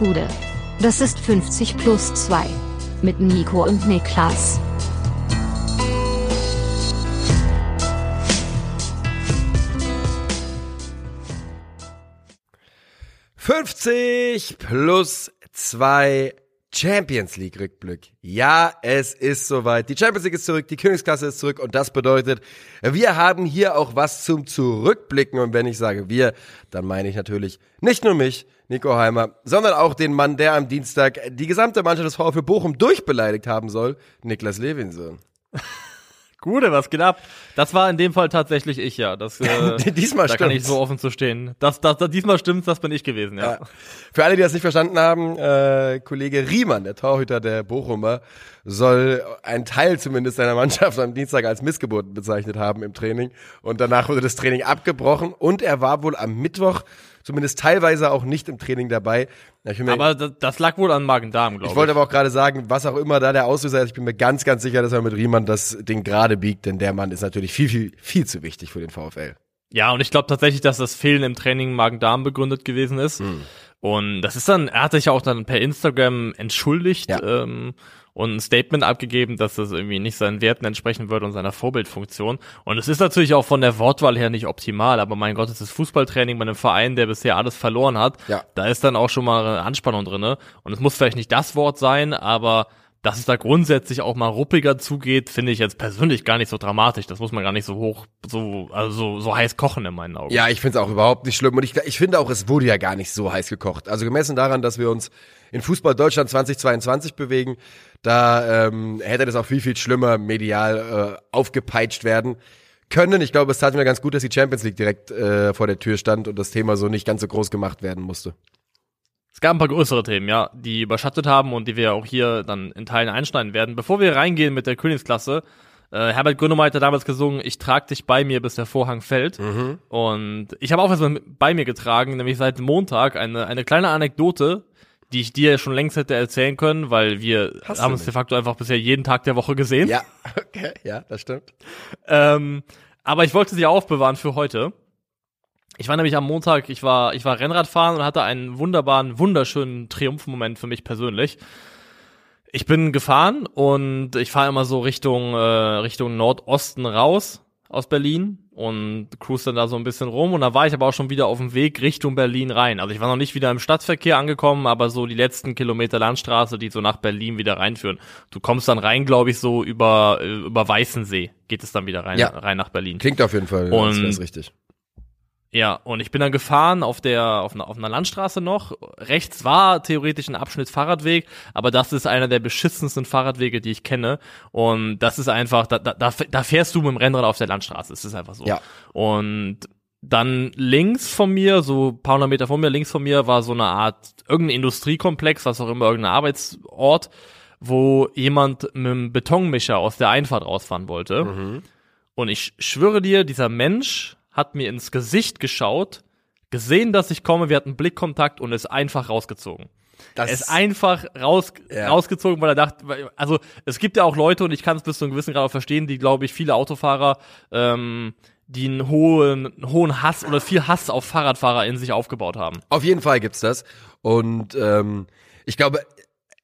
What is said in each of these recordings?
Gude. Das ist 50 plus 2. Mit Nico und Niklas. »50 plus 2 Champions League Rückblick. Ja, es ist soweit. Die Champions League ist zurück, die Königsklasse ist zurück und das bedeutet, wir haben hier auch was zum Zurückblicken. Und wenn ich sage wir, dann meine ich natürlich nicht nur mich, Nico Heimer, sondern auch den Mann, der am Dienstag die gesamte Mannschaft des VfB Bochum durchbeleidigt haben soll, Niklas Levinson. Gute, was geht ab? Das war in dem Fall tatsächlich ich, ja. Das, äh, diesmal da stimmt's. kann ich so offen zu stehen. Das, das, das, diesmal stimmt's, das bin ich gewesen, ja. Ja. Für alle, die das nicht verstanden haben, äh, Kollege Riemann, der Torhüter der Bochumer, soll einen Teil zumindest seiner Mannschaft am Dienstag als Missgeburten bezeichnet haben im Training. Und danach wurde das Training abgebrochen und er war wohl am Mittwoch zumindest teilweise auch nicht im Training dabei. Ja, Aber das, das lag wohl an Magen-Darm, glaube ich ich. wollte aber auch gerade sagen, was auch immer da der Auslöser ist, ich bin mir ganz, ganz sicher, dass er mit Riemann das Ding gerade biegt, denn der Mann ist natürlich viel, viel, viel zu wichtig für den VfL. Ja, und ich glaube tatsächlich, dass das Fehlen im Training Magen-Darm begründet gewesen ist. Und das ist dann, er hat sich ja auch dann per Instagram entschuldigt Ja. ähm, und ein Statement abgegeben, dass das irgendwie nicht seinen Werten entsprechen würde und seiner Vorbildfunktion. Und es ist natürlich auch von der Wortwahl her nicht optimal, aber mein Gott, es ist Fußballtraining bei einem Verein, der bisher alles verloren hat. Ja. Da ist dann auch schon mal eine Anspannung drinne. Und es muss vielleicht nicht das Wort sein, aber dass es da grundsätzlich auch mal ruppiger zugeht, finde ich jetzt persönlich gar nicht so dramatisch. Das muss man gar nicht so hoch, so, also so, so heiß kochen in meinen Augen. Ja, ich finde es auch überhaupt nicht schlimm. Und ich, ich finde auch, es wurde ja gar nicht so heiß gekocht. Also gemessen daran, dass wir uns in Fußball Deutschland 2022 bewegen, da ähm, hätte das auch viel, viel schlimmer medial äh, aufgepeitscht werden können. Ich glaube, es tat mir ganz gut, dass die Champions League direkt äh, vor der Tür stand und das Thema so nicht ganz so groß gemacht werden musste. Es gab ein paar größere Themen, ja, die überschattet haben und die wir auch hier dann in Teilen einschneiden werden. Bevor wir reingehen mit der Königsklasse, äh, Herbert Grönemeyer hat damals gesungen, ich trag dich bei mir, bis der Vorhang fällt. Und ich habe auch was bei mir getragen, nämlich seit Montag eine, eine kleine Anekdote, die ich dir schon längst hätte erzählen können, weil wir Hast haben uns de facto einfach bisher jeden Tag der Woche gesehen. Ja, okay, ja, das stimmt. Ähm, aber ich wollte sie aufbewahren für heute. Ich war nämlich am Montag, ich war, ich war Rennradfahren und hatte einen wunderbaren, wunderschönen Triumphmoment für mich persönlich. Ich bin gefahren und ich fahre immer so Richtung, äh, Richtung Nordosten raus aus Berlin und cruise dann da so ein bisschen rum und da war ich aber auch schon wieder auf dem Weg Richtung Berlin rein. Also ich war noch nicht wieder im Stadtverkehr angekommen, aber so die letzten Kilometer Landstraße, die so nach Berlin wieder reinführen. Du kommst dann rein, glaube ich, so über, äh, über Weißensee geht es dann wieder rein, Ja. rein nach Berlin. Klingt auf jeden Fall, Und- wäre es richtig. Ja, und ich bin dann gefahren auf der auf einer, auf einer Landstraße noch. Rechts war theoretisch ein Abschnitt Fahrradweg, aber das ist einer der beschissensten Fahrradwege, die ich kenne. Und das ist einfach, da, da, da fährst du mit dem Rennrad auf der Landstraße. Es ist einfach so. Ja. Und dann links von mir, so ein paar hundert Meter von mir, links von mir war so eine Art, irgendein Industriekomplex, was auch immer, irgendein Arbeitsort, wo jemand mit einem Betonmischer aus der Einfahrt rausfahren wollte. Mhm. Und ich schwöre dir, dieser Mensch hat mir ins Gesicht geschaut, gesehen, dass ich komme, wir hatten Blickkontakt und ist einfach rausgezogen. Das Er ist einfach raus, Ja. rausgezogen, weil er dachte, also es gibt ja auch Leute, und ich kann es bis zu einem gewissen Grad auch verstehen, die, glaube ich, viele Autofahrer, ähm, die einen hohen, hohen Hass oder viel Hass auf Fahrradfahrer in sich aufgebaut haben. Auf jeden Fall gibt's das. Und ähm, ich glaube,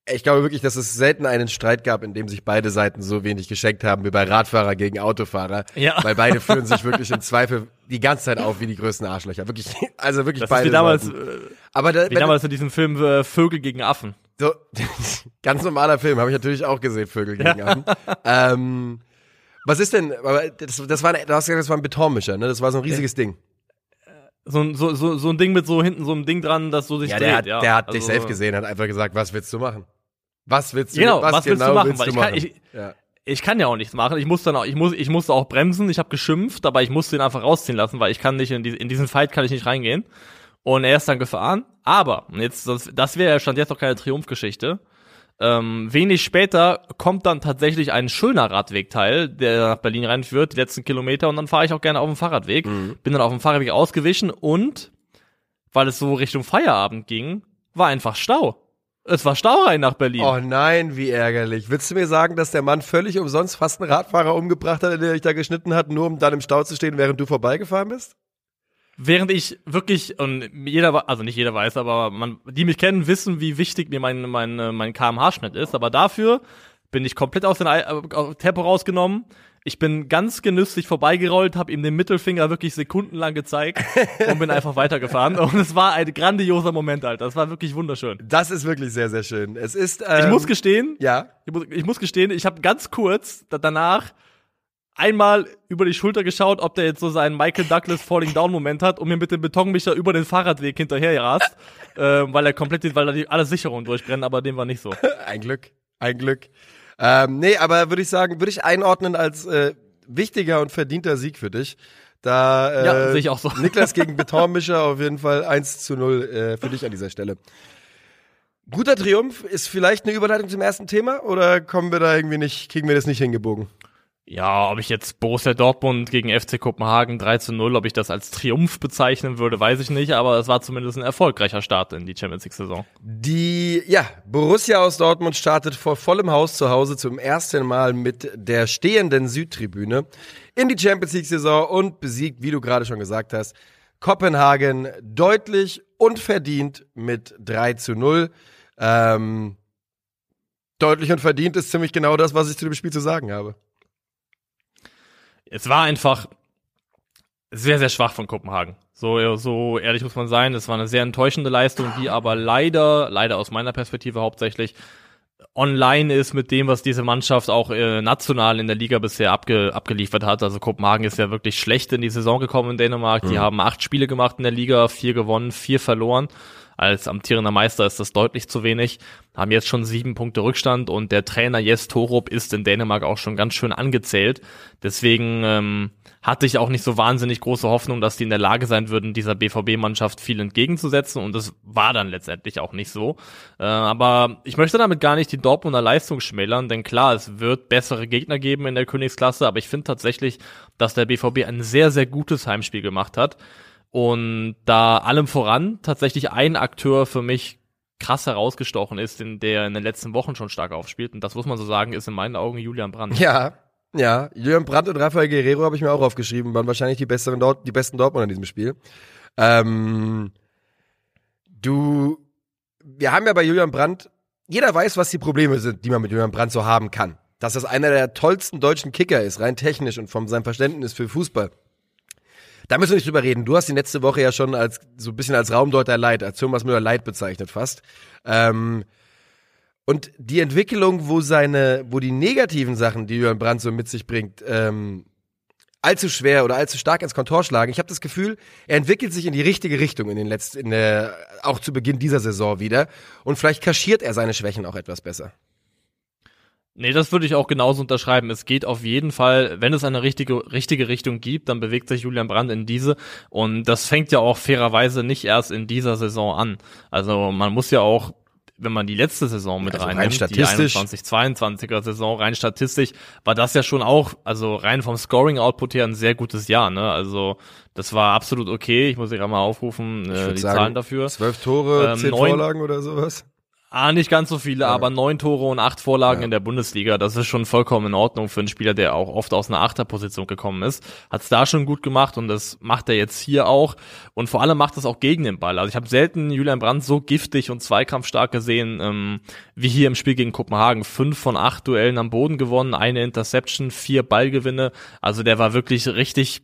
ich glaube wirklich, dass es selten einen Streit gab, in dem sich beide Seiten so wenig geschenkt haben wie bei Radfahrer gegen Autofahrer. Ja. Weil beide führen sich wirklich im Zweifel die ganze Zeit auf wie die größten Arschlöcher. Wirklich, also wirklich Das ist beide wie damals, Seiten. äh, Aber da, wie damals in diesem Film äh, Vögel gegen Affen. so, ganz normaler Film, habe ich natürlich auch gesehen, Vögel gegen Affen. ähm, was ist denn, das, das war, ein- du hast gesagt, das war ein Betonmischer, ne? Das war so ein riesiges Ding. So, ein- so, so, so ein Ding mit so hinten so einem Ding dran, das so sich Ja, dreht. der hat, ja. der hat Also, dich selbst gesehen, hat einfach gesagt, was willst du machen? Was willst du, Genau, was willst du machen? Weil ich kann- ich- ja. ich kann ja auch nichts machen. Ich muss dann auch, ich muss, ich musste auch bremsen. Ich habe geschimpft, aber ich musste ihn einfach rausziehen lassen, weil ich kann nicht in, die, in diesen Fight kann ich nicht reingehen. Und er ist dann gefahren. Aber und jetzt, das, das wäre ja stand jetzt noch keine Triumphgeschichte. Ähm, wenig später kommt dann tatsächlich ein schöner Radwegteil, der nach Berlin reinführt, die letzten Kilometer, und dann fahre ich auch gerne auf dem Fahrradweg. Bin dann auf dem Fahrradweg ausgewichen und weil es so Richtung Feierabend ging, war einfach Stau. Es war Stau rein nach Berlin. Oh nein, wie ärgerlich. Willst du mir sagen, dass der Mann völlig umsonst fast einen Radfahrer umgebracht hat, der dich da geschnitten hat, nur um dann im Stau zu stehen, während du vorbeigefahren bist? Während ich wirklich, und jeder, also nicht jeder weiß, aber man, die mich kennen, wissen, wie wichtig mir mein, mein, mein kmh-Schnitt ist. Aber dafür bin ich komplett aus dem äh, Tempo rausgenommen. Ich bin ganz genüsslich vorbeigerollt, habe ihm den Mittelfinger wirklich sekundenlang gezeigt und bin einfach weitergefahren. Und es war ein grandioser Moment, Alter. Das war wirklich wunderschön. Das ist wirklich sehr, sehr schön. Es ist. Ähm, ich muss gestehen. Ja. Ich muss, ich muss gestehen, ich habe ganz kurz danach einmal über die Schulter geschaut, ob der jetzt so seinen Michael Douglas Falling Down Moment hat und mir mit dem Betonmischer über den Fahrradweg hinterher rast, äh, weil er komplett, weil da die, alle Sicherungen durchbrennen, aber dem war nicht so. Ein Glück, ein Glück. Ähm, nee, aber würde ich sagen, würde ich einordnen als äh, wichtiger und verdienter Sieg für dich. Da äh, ja, sehe ich auch so. Niklas gegen Betonmischer auf jeden Fall 1 zu 0 äh, für dich an dieser Stelle. Guter Triumph ist vielleicht eine Überleitung zum ersten Thema oder kommen wir da irgendwie nicht, kriegen wir das nicht hingebogen? Ja, ob ich jetzt Borussia Dortmund gegen FC Kopenhagen 3 zu 0, ob ich das als Triumph bezeichnen würde, weiß ich nicht, aber es war zumindest ein erfolgreicher Start in die Champions League Saison. Die, ja, Borussia aus Dortmund startet vor vollem Haus zu Hause zum ersten Mal mit der stehenden Südtribüne in die Champions League Saison und besiegt, wie du gerade schon gesagt hast, Kopenhagen deutlich und verdient mit 3 zu 0. Ähm, deutlich und verdient ist ziemlich genau das, was ich zu dem Spiel zu sagen habe es war einfach sehr, sehr schwach von Kopenhagen. So, so ehrlich muss man sein. Es war eine sehr enttäuschende Leistung, die aber leider, leider aus meiner Perspektive hauptsächlich online ist mit dem, was diese Mannschaft auch äh, national in der Liga bisher abge abgeliefert hat. Also Kopenhagen ist ja wirklich schlecht in die Saison gekommen in Dänemark. Mhm. Die haben acht Spiele gemacht in der Liga, vier gewonnen, vier verloren. Als amtierender Meister ist das deutlich zu wenig. Haben jetzt schon sieben Punkte Rückstand und der Trainer Jes Torup ist in Dänemark auch schon ganz schön angezählt. Deswegen ähm, hatte ich auch nicht so wahnsinnig große Hoffnung, dass die in der Lage sein würden, dieser BVB-Mannschaft viel entgegenzusetzen. Und das war dann letztendlich auch nicht so. Äh, aber ich möchte damit gar nicht die Dortmunder Leistung schmälern, denn klar, es wird bessere Gegner geben in der Königsklasse, aber ich finde tatsächlich, dass der BVB ein sehr, sehr gutes Heimspiel gemacht hat. Und da allem voran tatsächlich ein Akteur für mich krass herausgestochen ist, in der in den letzten Wochen schon stark aufspielt. Und das muss man so sagen, ist in meinen Augen Julian Brandt. Ja, ja. Julian Brandt und Rafael Guerrero habe ich mir auch aufgeschrieben, waren wahrscheinlich die besseren dort, die besten Dortmunder in diesem Spiel. Ähm, du, wir haben ja bei Julian Brandt, jeder weiß, was die Probleme sind, die man mit Julian Brandt so haben kann. Dass das einer der tollsten deutschen Kicker ist, rein technisch und von seinem Verständnis für Fußball. Da müssen wir nicht drüber reden. Du hast die letzte Woche ja schon als so ein bisschen als Raumdeuter Leid, als Thomas Müller Leid bezeichnet fast. Ähm, und die Entwicklung, wo seine, wo die negativen Sachen, die Jürgen Brandt so mit sich bringt, ähm, allzu schwer oder allzu stark ins Kontor schlagen. Ich habe das Gefühl, er entwickelt sich in die richtige Richtung in den letzten, in der, auch zu Beginn dieser Saison wieder. Und vielleicht kaschiert er seine Schwächen auch etwas besser. Nee, das würde ich auch genauso unterschreiben. Es geht auf jeden Fall, wenn es eine richtige, richtige Richtung gibt, dann bewegt sich Julian Brandt in diese. Und das fängt ja auch fairerweise nicht erst in dieser Saison an. Also man muss ja auch wenn man die letzte Saison mit also reinnimmt, rein die 21-22er Saison, rein statistisch, war das ja schon auch, also rein vom Scoring-Output her ein sehr gutes Jahr, ne? Also das war absolut okay. Ich muss gerade mal aufrufen, äh, die sagen, Zahlen dafür. Zwölf Tore, ähm, zehn neun, Vorlagen oder sowas? Ah, nicht ganz so viele, ja. aber neun Tore und acht Vorlagen ja. in der Bundesliga. Das ist schon vollkommen in Ordnung für einen Spieler, der auch oft aus einer Achterposition gekommen ist. Hat's da schon gut gemacht und das macht er jetzt hier auch. Und vor allem macht es auch gegen den Ball. Also ich habe selten Julian Brandt so giftig und zweikampfstark gesehen ähm, wie hier im Spiel gegen Kopenhagen. Fünf von acht Duellen am Boden gewonnen, eine Interception, vier Ballgewinne. Also der war wirklich richtig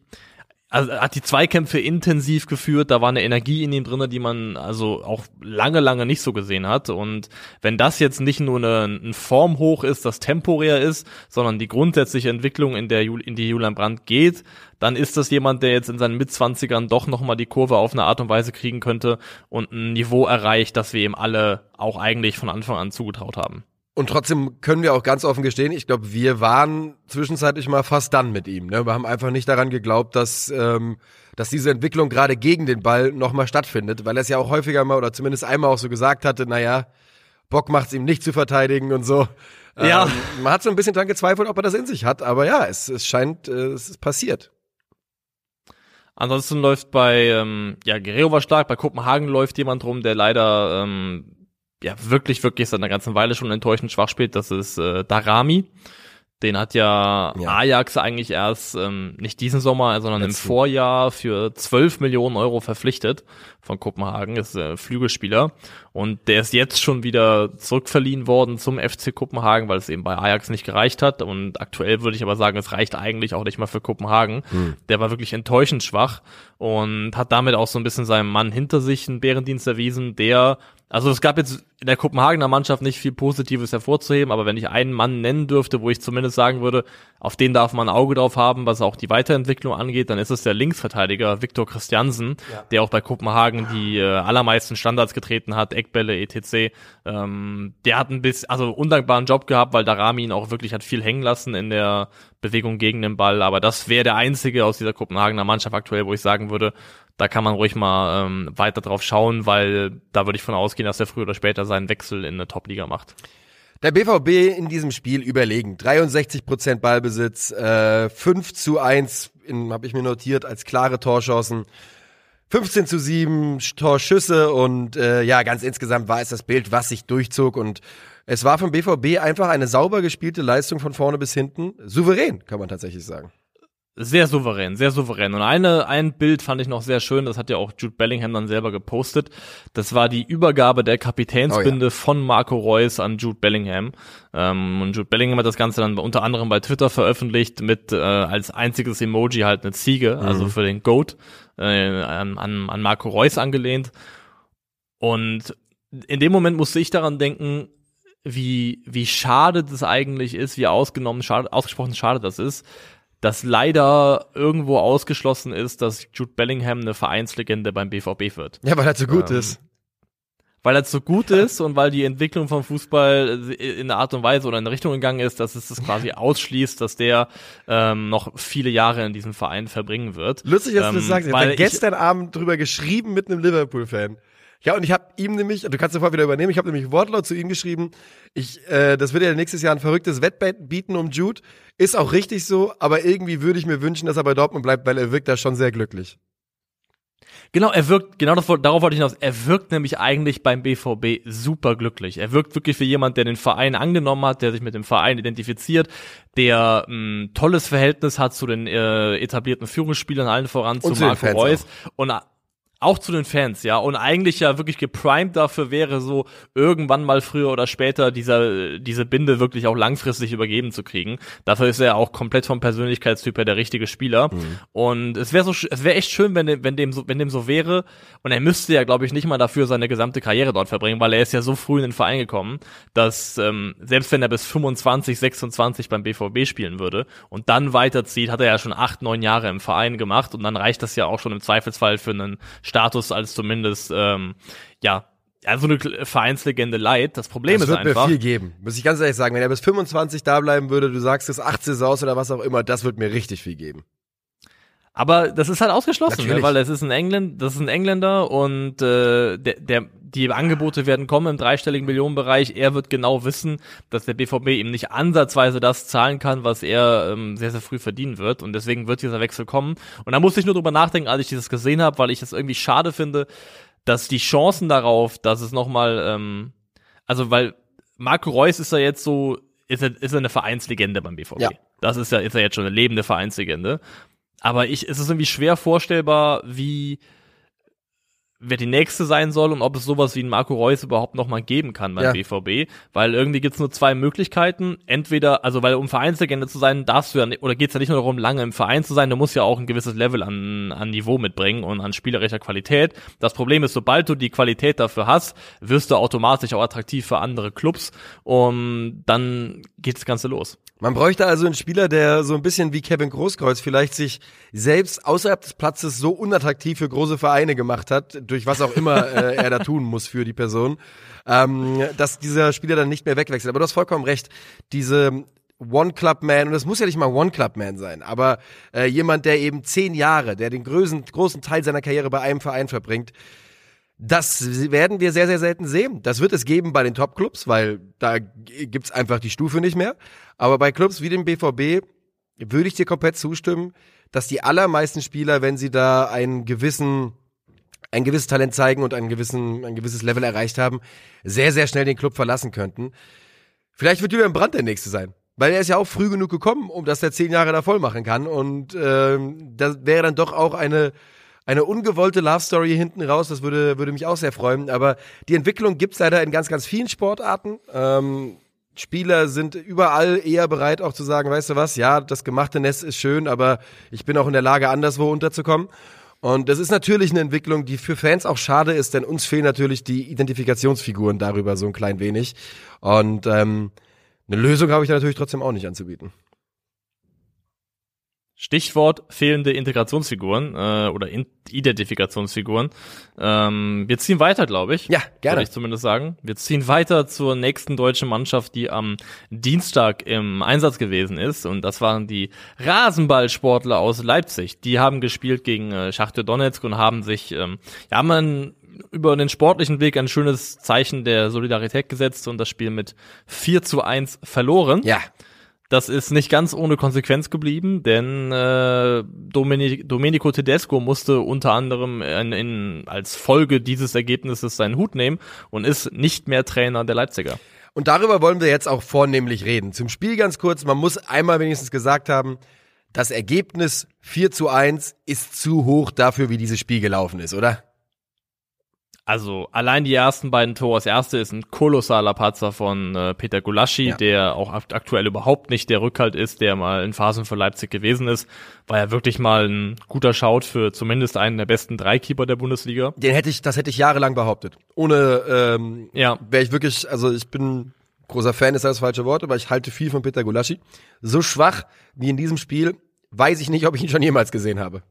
also hat die Zweikämpfe intensiv geführt, da war eine Energie in ihm drinne, die man also auch lange, lange nicht so gesehen hat. Und wenn das jetzt nicht nur eine, ein Formhoch ist, das temporär ist, sondern die grundsätzliche Entwicklung, in der in die Julian Brandt geht, dann ist das jemand, der jetzt in seinen Mitzwanzigern doch nochmal die Kurve auf eine Art und Weise kriegen könnte und ein Niveau erreicht, das wir ihm alle auch eigentlich von Anfang an zugetraut haben. Und trotzdem können wir auch ganz offen gestehen, ich glaube, wir waren zwischenzeitlich mal fast dann mit ihm. Ne? Wir haben einfach nicht daran geglaubt, dass, ähm, dass diese Entwicklung gerade gegen den Ball nochmal stattfindet, weil er es ja auch häufiger mal oder zumindest einmal auch so gesagt hatte, naja, Bock macht's ihm nicht zu verteidigen und so. Ja. Ähm, man hat so ein bisschen dran gezweifelt, ob er das in sich hat, aber ja, es, es scheint, äh, es ist passiert. Ansonsten läuft bei, ähm, ja, Guerrero war stark, bei Kopenhagen läuft jemand rum, der leider ähm, ja wirklich, wirklich seit einer ganzen Weile schon enttäuschend schwach spielt, das ist äh, Darami. Den hat ja, Ja. Ajax eigentlich erst nicht nicht diesen Sommer, sondern Letzten. im Vorjahr für 12 Millionen Euro verpflichtet von Kopenhagen, ist äh, Flügelspieler. Und der ist jetzt schon wieder zurückverliehen worden zum FC Kopenhagen, weil es eben bei Ajax nicht gereicht hat. Und aktuell würde ich aber sagen, es reicht eigentlich auch nicht mal für Kopenhagen. Der war wirklich enttäuschend schwach und hat damit auch so ein bisschen seinem Mann hinter sich einen Bärendienst erwiesen, der also es gab jetzt in der Kopenhagener Mannschaft nicht viel Positives hervorzuheben, aber wenn ich einen Mann nennen dürfte, wo ich zumindest sagen würde, auf den darf man ein Auge drauf haben, was auch die Weiterentwicklung angeht, dann ist es der Linksverteidiger Viktor Christiansen, der auch bei Kopenhagen die äh, allermeisten Standards getreten hat, Eckbälle, etc. Ähm, der hat ein bisschen, also undankbaren Job gehabt, weil Darami ihn auch wirklich hat viel hängen lassen in der Bewegung gegen den Ball, aber das wäre der einzige aus dieser Kopenhagener Mannschaft aktuell, wo ich sagen würde, da kann man ruhig mal ähm, weiter drauf schauen, weil da würde ich von ausgehen, dass er früher oder später seinen Wechsel in eine Top-Liga macht. Der BVB in diesem Spiel überlegen. 63% Ballbesitz, äh, 5 zu 1 habe ich mir notiert als klare Torchancen. 15 zu 7 Torschüsse und äh, ja, ganz insgesamt war es das Bild, was sich durchzog und es war vom BVB einfach eine sauber gespielte Leistung von vorne bis hinten. Souverän, kann man tatsächlich sagen. Sehr souverän, sehr souverän. Und eine, ein Bild fand ich noch sehr schön, das hat ja auch Jude Bellingham dann selber gepostet. Das war die Übergabe der Kapitänsbinde Oh ja. von Marco Reus an Jude Bellingham. Ähm, und Jude Bellingham hat das Ganze dann unter anderem bei Twitter veröffentlicht mit äh, als einziges Emoji halt eine Ziege, also für den Goat, äh, an, an, an Marco Reus angelehnt. Und in dem Moment musste ich daran denken, wie, wie schade das eigentlich ist, wie ausgenommen, schade, ausgesprochen schade das ist, dass leider irgendwo ausgeschlossen ist, dass Jude Bellingham eine Vereinslegende beim BVB wird. Ja, weil er so gut Ähm, ist. Weil er so gut ist und weil die Entwicklung vom Fußball in einer Art und Weise oder in eine Richtung gegangen ist, dass es das quasi ausschließt, dass der ähm, noch viele Jahre in diesem Verein verbringen wird. Lustig, dass du das ähm, sagst. Ich habe gestern Abend drüber geschrieben mit einem Liverpool-Fan. Ja, und ich habe ihm nämlich, du kannst sofort wieder übernehmen, ich habe nämlich wortlaut zu ihm geschrieben, ich, äh, das wird ja nächstes Jahr ein verrücktes Wettbett bieten um Jude. Ist auch richtig so, aber irgendwie würde ich mir wünschen, dass er bei Dortmund bleibt, weil er wirkt da schon sehr glücklich. Genau, er wirkt, genau woll- darauf wollte ich hinaus, er wirkt nämlich eigentlich beim BVB super glücklich. Er wirkt wirklich wie jemand, der den Verein angenommen hat, der sich mit dem Verein identifiziert, der ein tolles Verhältnis hat zu den äh, etablierten Führungsspielern, allen voran zu zu Marco Reus. Und a- auch zu den Fans, ja. Und eigentlich ja wirklich geprimed dafür wäre, so irgendwann mal früher oder später dieser, diese Binde wirklich auch langfristig übergeben zu kriegen. Dafür ist er auch komplett vom Persönlichkeitstyp her der richtige Spieler. Und es wäre so, es wäre echt schön, wenn, dem- wenn dem so, wenn dem so wäre. Und er müsste ja, glaube ich, nicht mal dafür seine gesamte Karriere dort verbringen, weil er ist ja so früh in den Verein gekommen, dass ähm, selbst wenn er bis 25, 26 beim BVB spielen würde und dann weiterzieht, hat er ja schon acht, neun Jahre im Verein gemacht und dann reicht das ja auch schon im Zweifelsfall für einen Status als zumindest ähm, ja also eine Vereinslegende leid. Das Problem Das ist wird mir einfach. viel geben, muss ich ganz ehrlich sagen. Wenn er bis 25 da bleiben würde, du sagst es 8 Saisons oder was auch immer, das wird mir richtig viel geben. Aber das ist halt ausgeschlossen, ne? Weil es ist ein Engländer, das ist ein Engländer und äh, der, der, die Angebote werden kommen im dreistelligen Millionenbereich. Er wird genau wissen, dass der BVB ihm nicht ansatzweise das zahlen kann, was er ähm, sehr, sehr früh verdienen wird. Und deswegen wird dieser Wechsel kommen. Und da musste ich nur drüber nachdenken, als ich dieses gesehen habe, weil ich es irgendwie schade finde, dass die Chancen darauf, dass es nochmal, ähm, also weil Marco Reus ist ja jetzt so, ist er, ist er eine Vereinslegende beim BVB. Ja. Das ist ja, ist er jetzt schon eine lebende Vereinslegende. Aber ich, es ist irgendwie schwer vorstellbar, wie, wer die nächste sein soll und ob es sowas wie einen Marco Reus überhaupt noch mal geben kann beim Ja. BVB, weil irgendwie gibt's nur zwei Möglichkeiten, entweder, also weil um Vereinslegende zu sein, darfst du ja, nicht- oder geht's ja nicht nur darum, lange im Verein zu sein, du musst ja auch ein gewisses Level an, an Niveau mitbringen und an spielerischer Qualität. Das Problem ist, sobald du die Qualität dafür hast, wirst du automatisch auch attraktiv für andere Clubs und dann geht das Ganze los. Man bräuchte also einen Spieler, der so ein bisschen wie Kevin Großkreuz vielleicht sich selbst außerhalb des Platzes so unattraktiv für große Vereine gemacht hat, durch was auch immer äh, er da tun muss für die Person, ähm, dass dieser Spieler dann nicht mehr wegwechselt. Aber du hast vollkommen recht, diese One-Club-Man, und das muss ja nicht mal One-Club-Man sein, aber äh, jemand, der eben zehn Jahre, der den größten, großen Teil seiner Karriere bei einem Verein verbringt, das werden wir sehr, sehr selten sehen. Das wird es geben bei den Top-Clubs, weil da gibt's einfach die Stufe nicht mehr. Aber bei Clubs wie dem BVB würde ich dir komplett zustimmen, dass die allermeisten Spieler, wenn sie da einen gewissen, ein gewisses Talent zeigen und einen gewissen, ein gewisses Level erreicht haben, sehr, sehr schnell den Club verlassen könnten. Vielleicht wird Julian Brandt der Nächste sein. weil er ist ja auch früh genug gekommen, um dass er zehn Jahre da voll machen kann. Und ähm, das wäre dann doch auch eine eine ungewollte Love Story hinten raus. Das würde würde mich auch sehr freuen. Aber die Entwicklung gibt's leider in ganz ganz vielen Sportarten. Ähm, Spieler sind überall eher bereit, auch zu sagen, weißt du was, ja, das gemachte Nest ist schön, aber ich bin auch in der Lage, anderswo unterzukommen. Und das ist natürlich eine Entwicklung, die für Fans auch schade ist, denn uns fehlen natürlich die Identifikationsfiguren darüber so ein klein wenig. Und ähm, eine Lösung habe ich da natürlich trotzdem auch nicht anzubieten. Stichwort fehlende Integrationsfiguren äh, oder In Identifikationsfiguren. Ähm, wir ziehen weiter, glaube ich. Ja, gerne. Würde ich zumindest sagen. Wir ziehen weiter zur nächsten deutschen Mannschaft, die am Dienstag im Einsatz gewesen ist. Und das waren die Rasenballsportler aus Leipzig. Die haben gespielt gegen äh, Schachtjo Donetsk und haben sich, ähm, ja, haben ein, über den sportlichen Weg ein schönes Zeichen der Solidarität gesetzt und das Spiel mit 4 zu 1 verloren. Ja. Das ist nicht ganz ohne Konsequenz geblieben, denn äh, Domenico, Tedesco musste unter anderem in, in, als Folge dieses Ergebnisses seinen Hut nehmen und ist nicht mehr Trainer der Leipziger. Und darüber wollen wir jetzt auch vornehmlich reden. Zum Spiel ganz kurz, man muss einmal wenigstens gesagt haben, das Ergebnis 4 zu 1 ist zu hoch dafür, wie dieses Spiel gelaufen ist, oder? Also allein die ersten beiden Tore. Das erste ist ein kolossaler Patzer von äh, Peter Gulaschi, ja. der auch aktuell überhaupt nicht der Rückhalt ist, der mal in Phasen für Leipzig gewesen ist. War ja wirklich mal ein guter Schaut für zumindest einen der besten drei Keeper der Bundesliga. Den hätte ich, das hätte ich jahrelang behauptet. Ohne, ähm, ja. wäre ich wirklich, also ich bin großer Fan, ist das falsche Wort, aber ich halte viel von Peter Gulaschi. So schwach wie in diesem Spiel, weiß ich nicht, ob ich ihn schon jemals gesehen habe.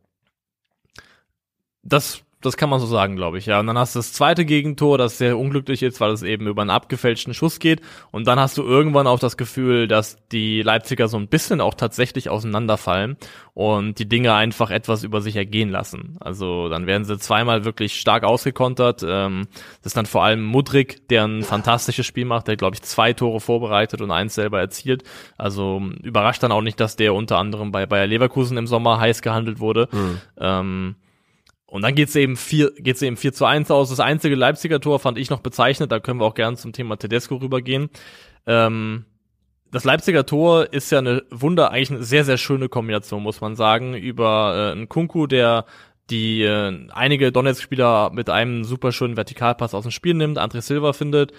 Das das kann man so sagen, glaube ich, ja. Und dann hast du das zweite Gegentor, das sehr unglücklich ist, weil es eben über einen abgefälschten Schuss geht. Und dann hast du irgendwann auch das Gefühl, dass die Leipziger so ein bisschen auch tatsächlich auseinanderfallen und die Dinge einfach etwas über sich ergehen lassen. Also dann werden sie zweimal wirklich stark ausgekontert. Ähm, das ist dann vor allem Mudrik, der ein fantastisches Spiel macht, der, glaube ich, zwei Tore vorbereitet und eins selber erzielt. Also überrascht dann auch nicht, dass der unter anderem bei Bayer Leverkusen im Sommer heiß gehandelt wurde. Mhm. Ähm, und dann geht's eben vier, geht's eben 4 zu 1 aus. Das einzige Leipziger Tor fand ich noch bezeichnet, da können wir auch gerne zum Thema Tedesco rübergehen. Ähm, das Leipziger Tor ist ja eine Wunder, eigentlich eine sehr, sehr schöne Kombination, muss man sagen, über äh, einen Kunku, der die äh, einige Donetsk-Spieler mit einem super schönen Vertikalpass aus dem Spiel nimmt, André Silva findet,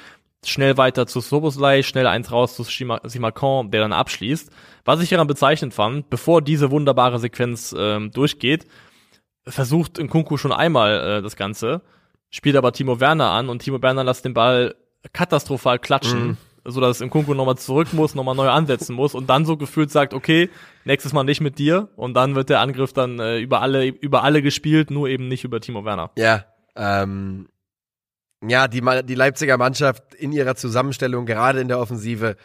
schnell weiter zu Soboslai, schnell eins raus zu Simakon, der dann abschließt. Was ich daran bezeichnet fand, bevor diese wunderbare Sequenz ähm, durchgeht, versucht in Kunku schon einmal äh, das Ganze, spielt aber Timo Werner an und Timo Werner lässt den Ball katastrophal klatschen, mm. so dass in Kunku nochmal zurück muss, nochmal neu ansetzen muss und dann so gefühlt sagt, okay, nächstes Mal nicht mit dir und dann wird der Angriff dann äh, über alle über alle gespielt, nur eben nicht über Timo Werner. Ja, ähm, ja, die, die Leipziger Mannschaft in ihrer Zusammenstellung, gerade in der Offensive,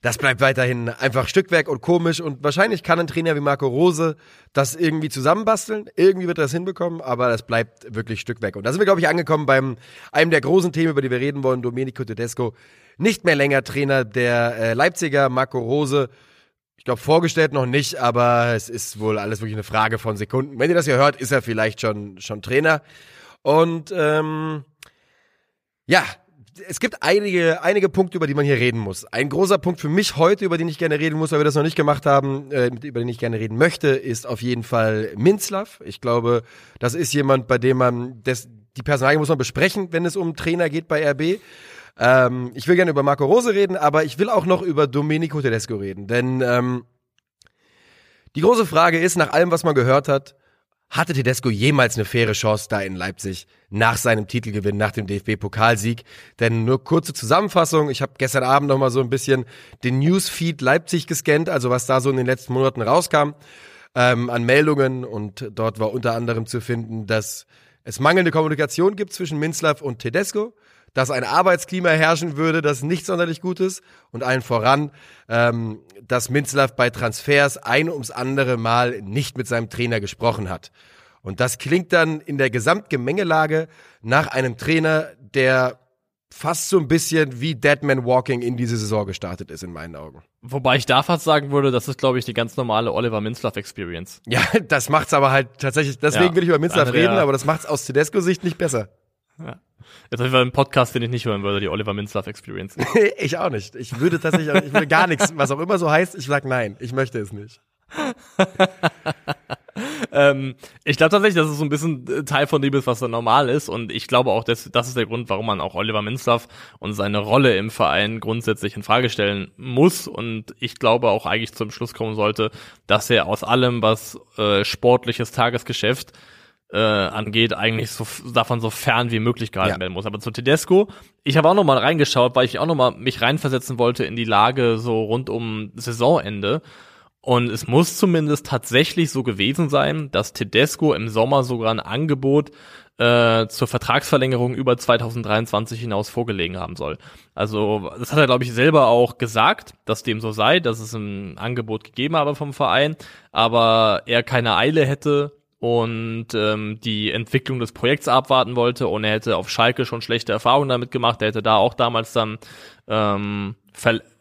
das bleibt weiterhin einfach Stückwerk und komisch und wahrscheinlich kann ein Trainer wie Marco Rose das irgendwie zusammenbasteln. Irgendwie wird er das hinbekommen, aber das bleibt wirklich Stückwerk. Und da sind wir, glaube ich, angekommen beim einem der großen Themen, über die wir reden wollen, Domenico Tedesco. Nicht mehr länger Trainer der äh, Leipziger, Marco Rose. Ich glaube, vorgestellt noch nicht, aber es ist wohl alles wirklich eine Frage von Sekunden. Wenn ihr das hier hört, ist er vielleicht schon, schon Trainer. Und ähm, ja, es gibt einige, einige Punkte, über die man hier reden muss. Ein großer Punkt für mich heute, über den ich gerne reden muss, weil wir das noch nicht gemacht haben, äh, über den ich gerne reden möchte, ist auf jeden Fall Minzlaff. Ich glaube, das ist jemand, bei dem man, das, die Personalie muss man besprechen, wenn es um Trainer geht bei RB. Ähm, ich will gerne über Marco Rose reden, aber ich will auch noch über Domenico Tedesco reden, denn ähm, die große Frage ist, nach allem, was man gehört hat, hatte Tedesco jemals eine faire Chance da in Leipzig nach seinem Titelgewinn, nach dem DFB-Pokalsieg? Denn nur kurze Zusammenfassung, ich habe gestern Abend noch mal so ein bisschen den Newsfeed Leipzig gescannt, also was da so in den letzten Monaten rauskam ähm, an Meldungen. Und dort war unter anderem zu finden, dass es mangelnde Kommunikation gibt zwischen Minzlaff und Tedesco dass ein Arbeitsklima herrschen würde, das nicht sonderlich gut ist und allen voran, ähm, dass Minzlaff bei Transfers ein ums andere Mal nicht mit seinem Trainer gesprochen hat. Und das klingt dann in der Gesamtgemengelage nach einem Trainer, der fast so ein bisschen wie Deadman Walking in diese Saison gestartet ist, in meinen Augen. Wobei ich da fast sagen würde, das ist, glaube ich, die ganz normale Oliver Minzlaff Experience. Ja, das macht's aber halt tatsächlich, deswegen ja, will ich über Minzlaff reden, aber das macht's aus Tedesco-Sicht nicht besser. Ja. Jetzt haben wir einen Podcast, den ich nicht hören würde, die Oliver Minzlaff Experience. ich auch nicht. Ich würde tatsächlich, ich will gar nichts, was auch immer so heißt. Ich sag nein, ich möchte es nicht. ähm, ich glaube tatsächlich, dass es so ein bisschen äh, Teil von dem ist, was da normal ist. Und ich glaube auch, dass, das ist der Grund, warum man auch Oliver Minzlaff und seine Rolle im Verein grundsätzlich in Frage stellen muss. Und ich glaube auch eigentlich zum Schluss kommen sollte, dass er aus allem, was äh, sportliches Tagesgeschäft äh, angeht, eigentlich so davon so fern wie möglich gehalten ja. werden muss. Aber zu Tedesco, ich habe auch noch mal reingeschaut, weil ich auch noch mal mich reinversetzen wollte in die Lage so rund um Saisonende. Und es muss zumindest tatsächlich so gewesen sein, dass Tedesco im Sommer sogar ein Angebot äh, zur Vertragsverlängerung über 2023 hinaus vorgelegen haben soll. Also das hat er, glaube ich, selber auch gesagt, dass dem so sei, dass es ein Angebot gegeben habe vom Verein, aber er keine Eile hätte, und ähm, die Entwicklung des Projekts abwarten wollte und er hätte auf Schalke schon schlechte Erfahrungen damit gemacht. Er hätte da auch damals dann ähm,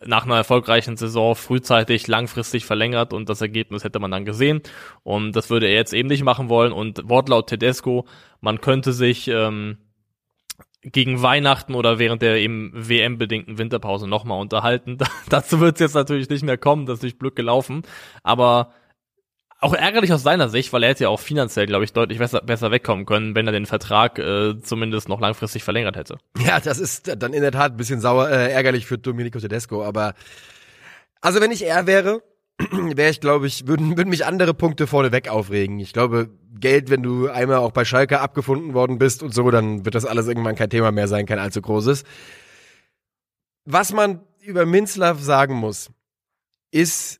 nach einer erfolgreichen Saison frühzeitig langfristig verlängert und das Ergebnis hätte man dann gesehen. Und das würde er jetzt eben nicht machen wollen. Und Wortlaut Tedesco, man könnte sich ähm, gegen Weihnachten oder während der eben WM-bedingten Winterpause nochmal unterhalten. Dazu wird es jetzt natürlich nicht mehr kommen, das ist durch Glück gelaufen. Aber auch ärgerlich aus seiner Sicht, weil er hätte ja auch finanziell, glaube ich, deutlich besser, besser wegkommen können, wenn er den Vertrag äh, zumindest noch langfristig verlängert hätte. Ja, das ist dann in der Tat ein bisschen sauer, äh, ärgerlich für Domenico Tedesco, aber also wenn ich er wäre, wäre ich, glaube ich, würden, würden mich andere Punkte vorneweg aufregen. Ich glaube, Geld, wenn du einmal auch bei Schalke abgefunden worden bist und so, dann wird das alles irgendwann kein Thema mehr sein, kein allzu großes. Was man über Minzlaff sagen muss, ist,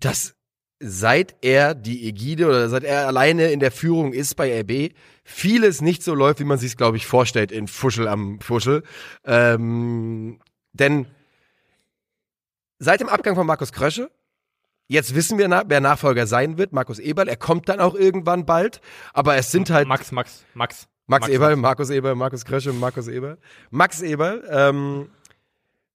dass seit er die Ägide oder seit er alleine in der Führung ist bei RB, vieles nicht so läuft, wie man sich es, glaube ich, vorstellt in Fuschel am Fuschel. Ähm, denn seit dem Abgang von Markus Krösche, jetzt wissen wir, wer Nachfolger sein wird, Markus Eberl, er kommt dann auch irgendwann bald, aber es sind halt... Max, Max, Max. Max, Max Eberl, Markus Eberl, Markus Krösche, Markus Eberl. Max Eberl, ähm,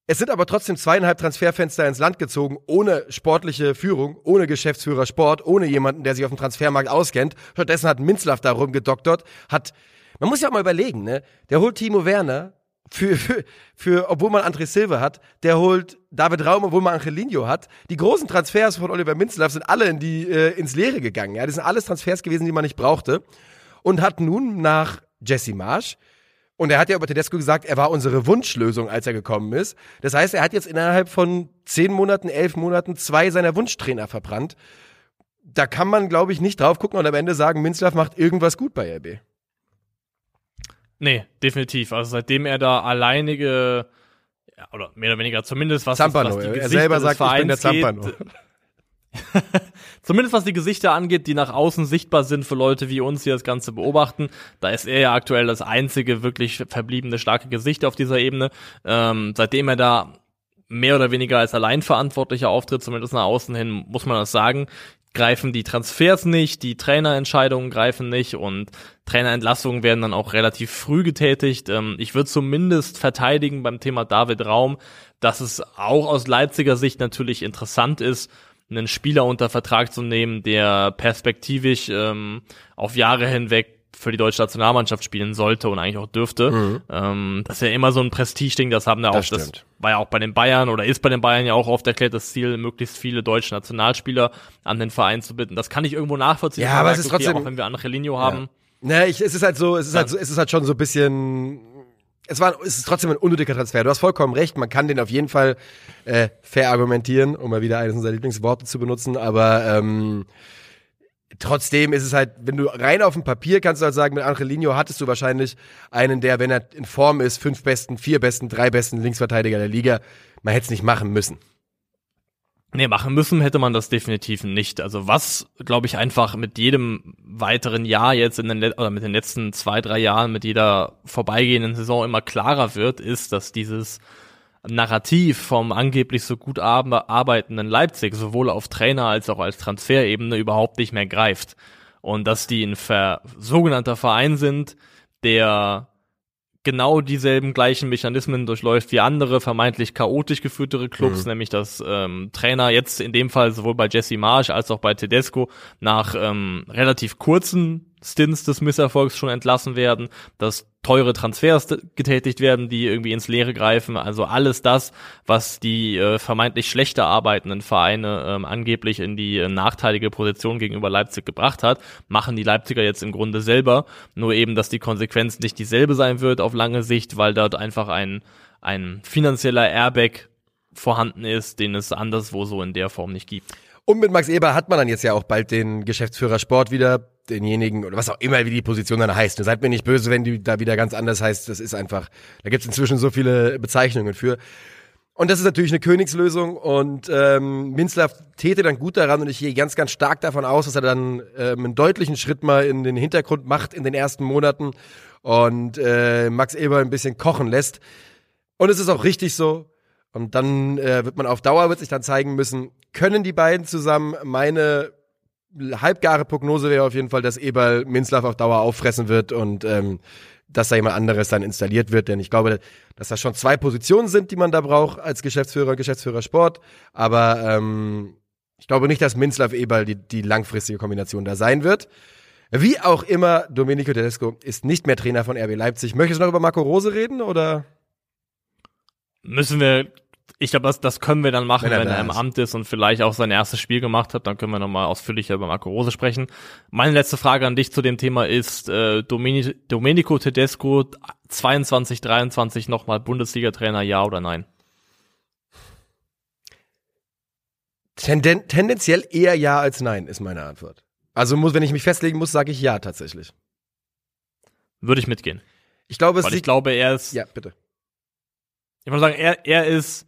es sind aber trotzdem zweieinhalb Transferfenster ins Land gezogen, ohne sportliche Führung, ohne Geschäftsführer Sport, ohne jemanden, der sich auf dem Transfermarkt auskennt. Stattdessen hat Minzlaff da rumgedoktert, hat, man muss ja auch mal überlegen, ne? Der holt Timo Werner, für, für, für, obwohl man André Silva hat, der holt David Raum, obwohl man Angelino hat. Die großen Transfers von Oliver Minzlaff sind alle in die, äh, ins Leere gegangen. Ja, das sind alles Transfers gewesen, die man nicht brauchte. Und hat nun nach Jesse Marsch und er hat ja über Tedesco gesagt, er war unsere Wunschlösung, als er gekommen ist. Das heißt, er hat jetzt innerhalb von zehn Monaten, elf Monaten zwei seiner Wunschtrainer verbrannt. Da kann man, glaube ich, nicht drauf gucken und am Ende sagen, Minzlaff macht irgendwas gut bei RB. Nee, definitiv. Also seitdem er da alleinige, ja, oder mehr oder weniger zumindest was, Zampano, das, was die er selber sagt, ich bin der Zampano. Geht, Zumindest was die Gesichter angeht, die nach außen sichtbar sind für Leute wie uns, die das Ganze beobachten. Da ist er ja aktuell das einzige wirklich verbliebene starke Gesicht auf dieser Ebene. Ähm, seitdem er da mehr oder weniger als Alleinverantwortlicher auftritt, zumindest nach außen hin, muss man das sagen, greifen die Transfers nicht, die Trainerentscheidungen greifen nicht und Trainerentlassungen werden dann auch relativ früh getätigt. Ähm, ich würde zumindest verteidigen beim Thema David Raum, dass es auch aus Leipziger Sicht natürlich interessant ist, einen Spieler unter Vertrag zu nehmen, der perspektivisch ähm, auf Jahre hinweg für die deutsche Nationalmannschaft spielen sollte und eigentlich auch dürfte. Mhm. Ähm, das ist ja immer so ein Prestigeding, das haben da auch, das war ja auch bei den Bayern oder ist bei den Bayern ja auch oft erklärt, das Ziel, möglichst viele deutsche Nationalspieler an den Verein zu bitten. Das kann ich irgendwo nachvollziehen. Ja, aber es ist trotzdem, auch wenn wir Angelino haben. Ja. Ne, ich, es ist halt so, es ist halt so, es ist halt schon so ein bisschen es war, es ist trotzdem ein unnötiger Transfer. Du hast vollkommen recht. Man kann den auf jeden Fall äh, fair argumentieren, um mal wieder eines unserer Lieblingsworte zu benutzen. Aber ähm, trotzdem ist es halt, wenn du rein auf dem Papier kannst du halt sagen, mit Angelino hattest du wahrscheinlich einen, der, wenn er in Form ist, fünf besten, vier besten, drei besten Linksverteidiger der Liga. Man hätte es nicht machen müssen. Nee, machen müssen hätte man das definitiv nicht. Also was, glaube ich, einfach mit jedem weiteren Jahr jetzt in den oder mit den letzten zwei, drei Jahren, mit jeder vorbeigehenden Saison immer klarer wird, ist, dass dieses Narrativ vom angeblich so gut arbeitenden Leipzig sowohl auf Trainer als auch als Transferebene überhaupt nicht mehr greift. Und dass die ein ver sogenannter Verein sind, der genau dieselben gleichen Mechanismen durchläuft wie andere vermeintlich chaotisch geführtere Clubs, mhm. nämlich dass ähm, Trainer jetzt in dem Fall sowohl bei Jesse Marsch als auch bei Tedesco nach ähm, relativ kurzen Stints des Misserfolgs schon entlassen werden, dass teure Transfers getätigt werden, die irgendwie ins Leere greifen. Also alles das, was die äh, vermeintlich schlechter arbeitenden Vereine ähm, angeblich in die äh, nachteilige Position gegenüber Leipzig gebracht hat, machen die Leipziger jetzt im Grunde selber. Nur eben, dass die Konsequenz nicht dieselbe sein wird auf lange Sicht, weil dort einfach ein, ein finanzieller Airbag vorhanden ist, den es anderswo so in der Form nicht gibt. Und mit Max Eber hat man dann jetzt ja auch bald den Geschäftsführer Sport wieder, denjenigen, oder was auch immer, wie die Position dann heißt. Seid mir nicht böse, wenn die da wieder ganz anders heißt. Das ist einfach, da gibt es inzwischen so viele Bezeichnungen für. Und das ist natürlich eine Königslösung und ähm, Minzlaff täte dann gut daran und ich gehe ganz, ganz stark davon aus, dass er dann ähm, einen deutlichen Schritt mal in den Hintergrund macht in den ersten Monaten und äh, Max Eber ein bisschen kochen lässt. Und es ist auch richtig so. Und dann äh, wird man auf Dauer, wird sich dann zeigen müssen, können die beiden zusammen. Meine halbgare Prognose wäre auf jeden Fall, dass Eberl Minzlaff auf Dauer auffressen wird und ähm, dass da jemand anderes dann installiert wird. Denn ich glaube, dass das schon zwei Positionen sind, die man da braucht als Geschäftsführer, Geschäftsführer Sport. Aber ähm, ich glaube nicht, dass Minzlaff Eberl die, die langfristige Kombination da sein wird. Wie auch immer, Domenico Tedesco ist nicht mehr Trainer von RB Leipzig. Möchtest du noch über Marco Rose reden oder? Müssen wir ich glaube, das, das können wir dann machen, wenn er, wenn er im Amt ist und vielleicht auch sein erstes Spiel gemacht hat. Dann können wir nochmal ausführlicher über Marco Rose sprechen. Meine letzte Frage an dich zu dem Thema ist, äh, Domeni Domenico Tedesco 22, 23 nochmal Bundesliga-Trainer, ja oder nein? Tenden tendenziell eher ja als nein, ist meine Antwort. Also muss, wenn ich mich festlegen muss, sage ich ja tatsächlich. Würde ich mitgehen. Ich glaube, es Weil ich glaube, er ist. Ja, bitte. Ich würde sagen, er, er ist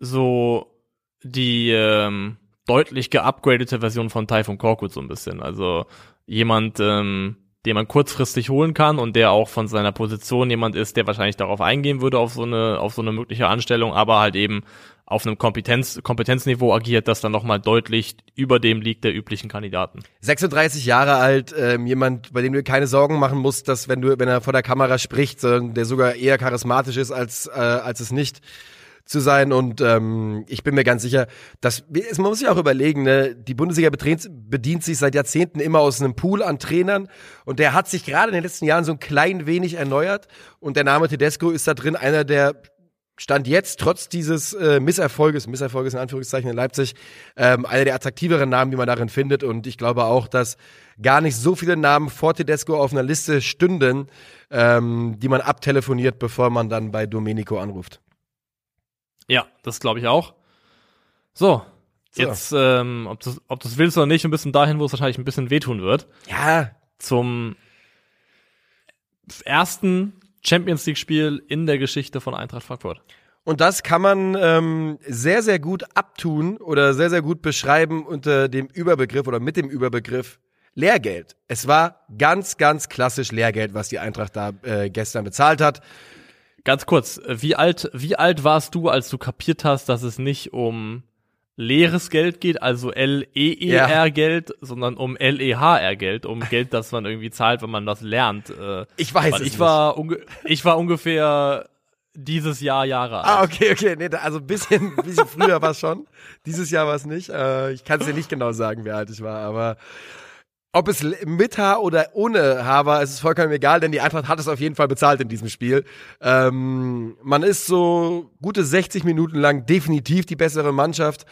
so die ähm, deutlich geupgradete Version von Typhoon Korkut so ein bisschen. Also jemand, ähm, den man kurzfristig holen kann und der auch von seiner Position jemand ist, der wahrscheinlich darauf eingehen würde auf so eine auf so eine mögliche Anstellung, aber halt eben auf einem Kompetenz, Kompetenzniveau agiert, das dann nochmal deutlich über dem liegt der üblichen Kandidaten. 36 Jahre alt, ähm, jemand, bei dem du keine Sorgen machen musst, dass wenn du, wenn er vor der Kamera spricht, der sogar eher charismatisch ist als, äh, als es nicht zu sein. Und ähm, ich bin mir ganz sicher, dass man muss sich auch überlegen, ne, die Bundesliga bedient, sich seit Jahrzehnten immer aus einem Pool an Trainern und der hat sich gerade in den letzten Jahren so ein klein wenig erneuert. Und der Name Tedesco ist da drin einer der Stand jetzt, trotz dieses äh, Misserfolges, Misserfolges in Anführungszeichen in Leipzig, ähm, einer der attraktiveren Namen, die man darin findet. Und ich glaube auch, dass gar nicht so viele Namen vor Tedesco auf einer Liste stünden, ähm, die man abtelefoniert, bevor man dann bei Domenico anruft. Ja, das glaube ich auch. So, so. jetzt, ähm, ob du ob du's willst oder nicht, ein bisschen dahin, wo es wahrscheinlich ein bisschen wehtun wird. Ja. Zum ersten Champions League-Spiel in der Geschichte von Eintracht Frankfurt. Und das kann man ähm, sehr, sehr gut abtun oder sehr, sehr gut beschreiben unter dem Überbegriff oder mit dem Überbegriff Lehrgeld. Es war ganz, ganz klassisch Lehrgeld, was die Eintracht da äh, gestern bezahlt hat. Ganz kurz, wie alt, wie alt warst du, als du kapiert hast, dass es nicht um leeres Geld geht, also L-E-E-R-Geld, ja. sondern um L-E-H-R-Geld, um Geld, das man irgendwie zahlt, wenn man das lernt. Äh, ich weiß es ich nicht. War ich war ungefähr dieses Jahr Jahre alt. Ah, okay, okay. Nee, also ein bisschen, bisschen früher war es schon. Dieses Jahr war es nicht. Äh, ich kann es dir nicht genau sagen, wie alt ich war, aber ob es mit Haar oder ohne Haar war, ist es vollkommen egal, denn die Eintracht hat es auf jeden Fall bezahlt in diesem Spiel. Ähm, man ist so gute 60 Minuten lang definitiv die bessere Mannschaft.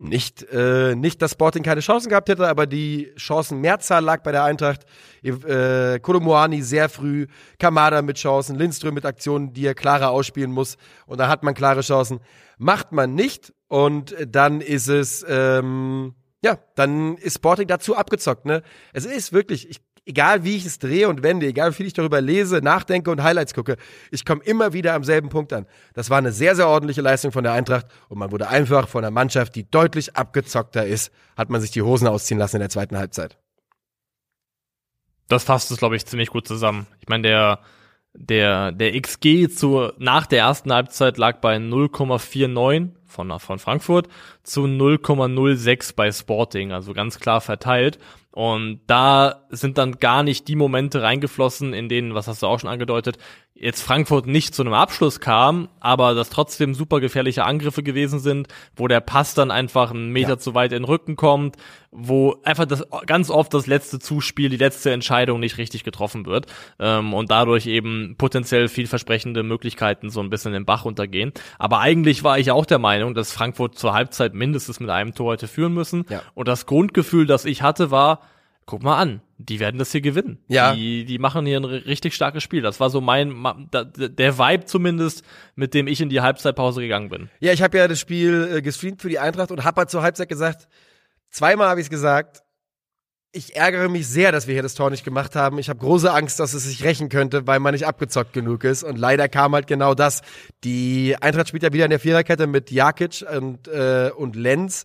Nicht, äh, nicht, dass Sporting keine Chancen gehabt hätte, aber die Chancenmehrzahl lag bei der Eintracht. Äh, Kolomoani sehr früh, Kamada mit Chancen, Lindström mit Aktionen, die er klarer ausspielen muss. Und da hat man klare Chancen. Macht man nicht und dann ist es ähm, ja, dann ist Sporting dazu abgezockt, ne? Es ist wirklich, ich, egal wie ich es drehe und wende, egal wie viel ich darüber lese, nachdenke und Highlights gucke, ich komme immer wieder am selben Punkt an. Das war eine sehr, sehr ordentliche Leistung von der Eintracht und man wurde einfach von einer Mannschaft, die deutlich abgezockter ist, hat man sich die Hosen ausziehen lassen in der zweiten Halbzeit. Das fasst es, glaube ich, ziemlich gut zusammen. Ich meine, der, der, der XG zu, nach der ersten Halbzeit lag bei 0,49 von, von Frankfurt zu 0,06 bei Sporting, also ganz klar verteilt. Und da sind dann gar nicht die Momente reingeflossen, in denen, was hast du auch schon angedeutet, jetzt Frankfurt nicht zu einem Abschluss kam, aber dass trotzdem super gefährliche Angriffe gewesen sind, wo der Pass dann einfach einen Meter ja. zu weit in den Rücken kommt, wo einfach das ganz oft das letzte Zuspiel, die letzte Entscheidung nicht richtig getroffen wird ähm, und dadurch eben potenziell vielversprechende Möglichkeiten so ein bisschen den Bach untergehen. Aber eigentlich war ich auch der Meinung, dass Frankfurt zur Halbzeit mindestens mit einem Tor hätte führen müssen. Ja. Und das Grundgefühl, das ich hatte, war, guck mal an, die werden das hier gewinnen. Ja. Die, die machen hier ein richtig starkes Spiel. Das war so mein, der Vibe zumindest, mit dem ich in die Halbzeitpause gegangen bin. Ja, ich habe ja das Spiel äh, gestreamt für die Eintracht und habe halt zur Halbzeit gesagt, zweimal habe ich es gesagt, ich ärgere mich sehr, dass wir hier das Tor nicht gemacht haben. Ich habe große Angst, dass es sich rächen könnte, weil man nicht abgezockt genug ist. Und leider kam halt genau das. Die Eintracht spielt ja wieder in der Viererkette mit Jakic und, äh, und Lenz.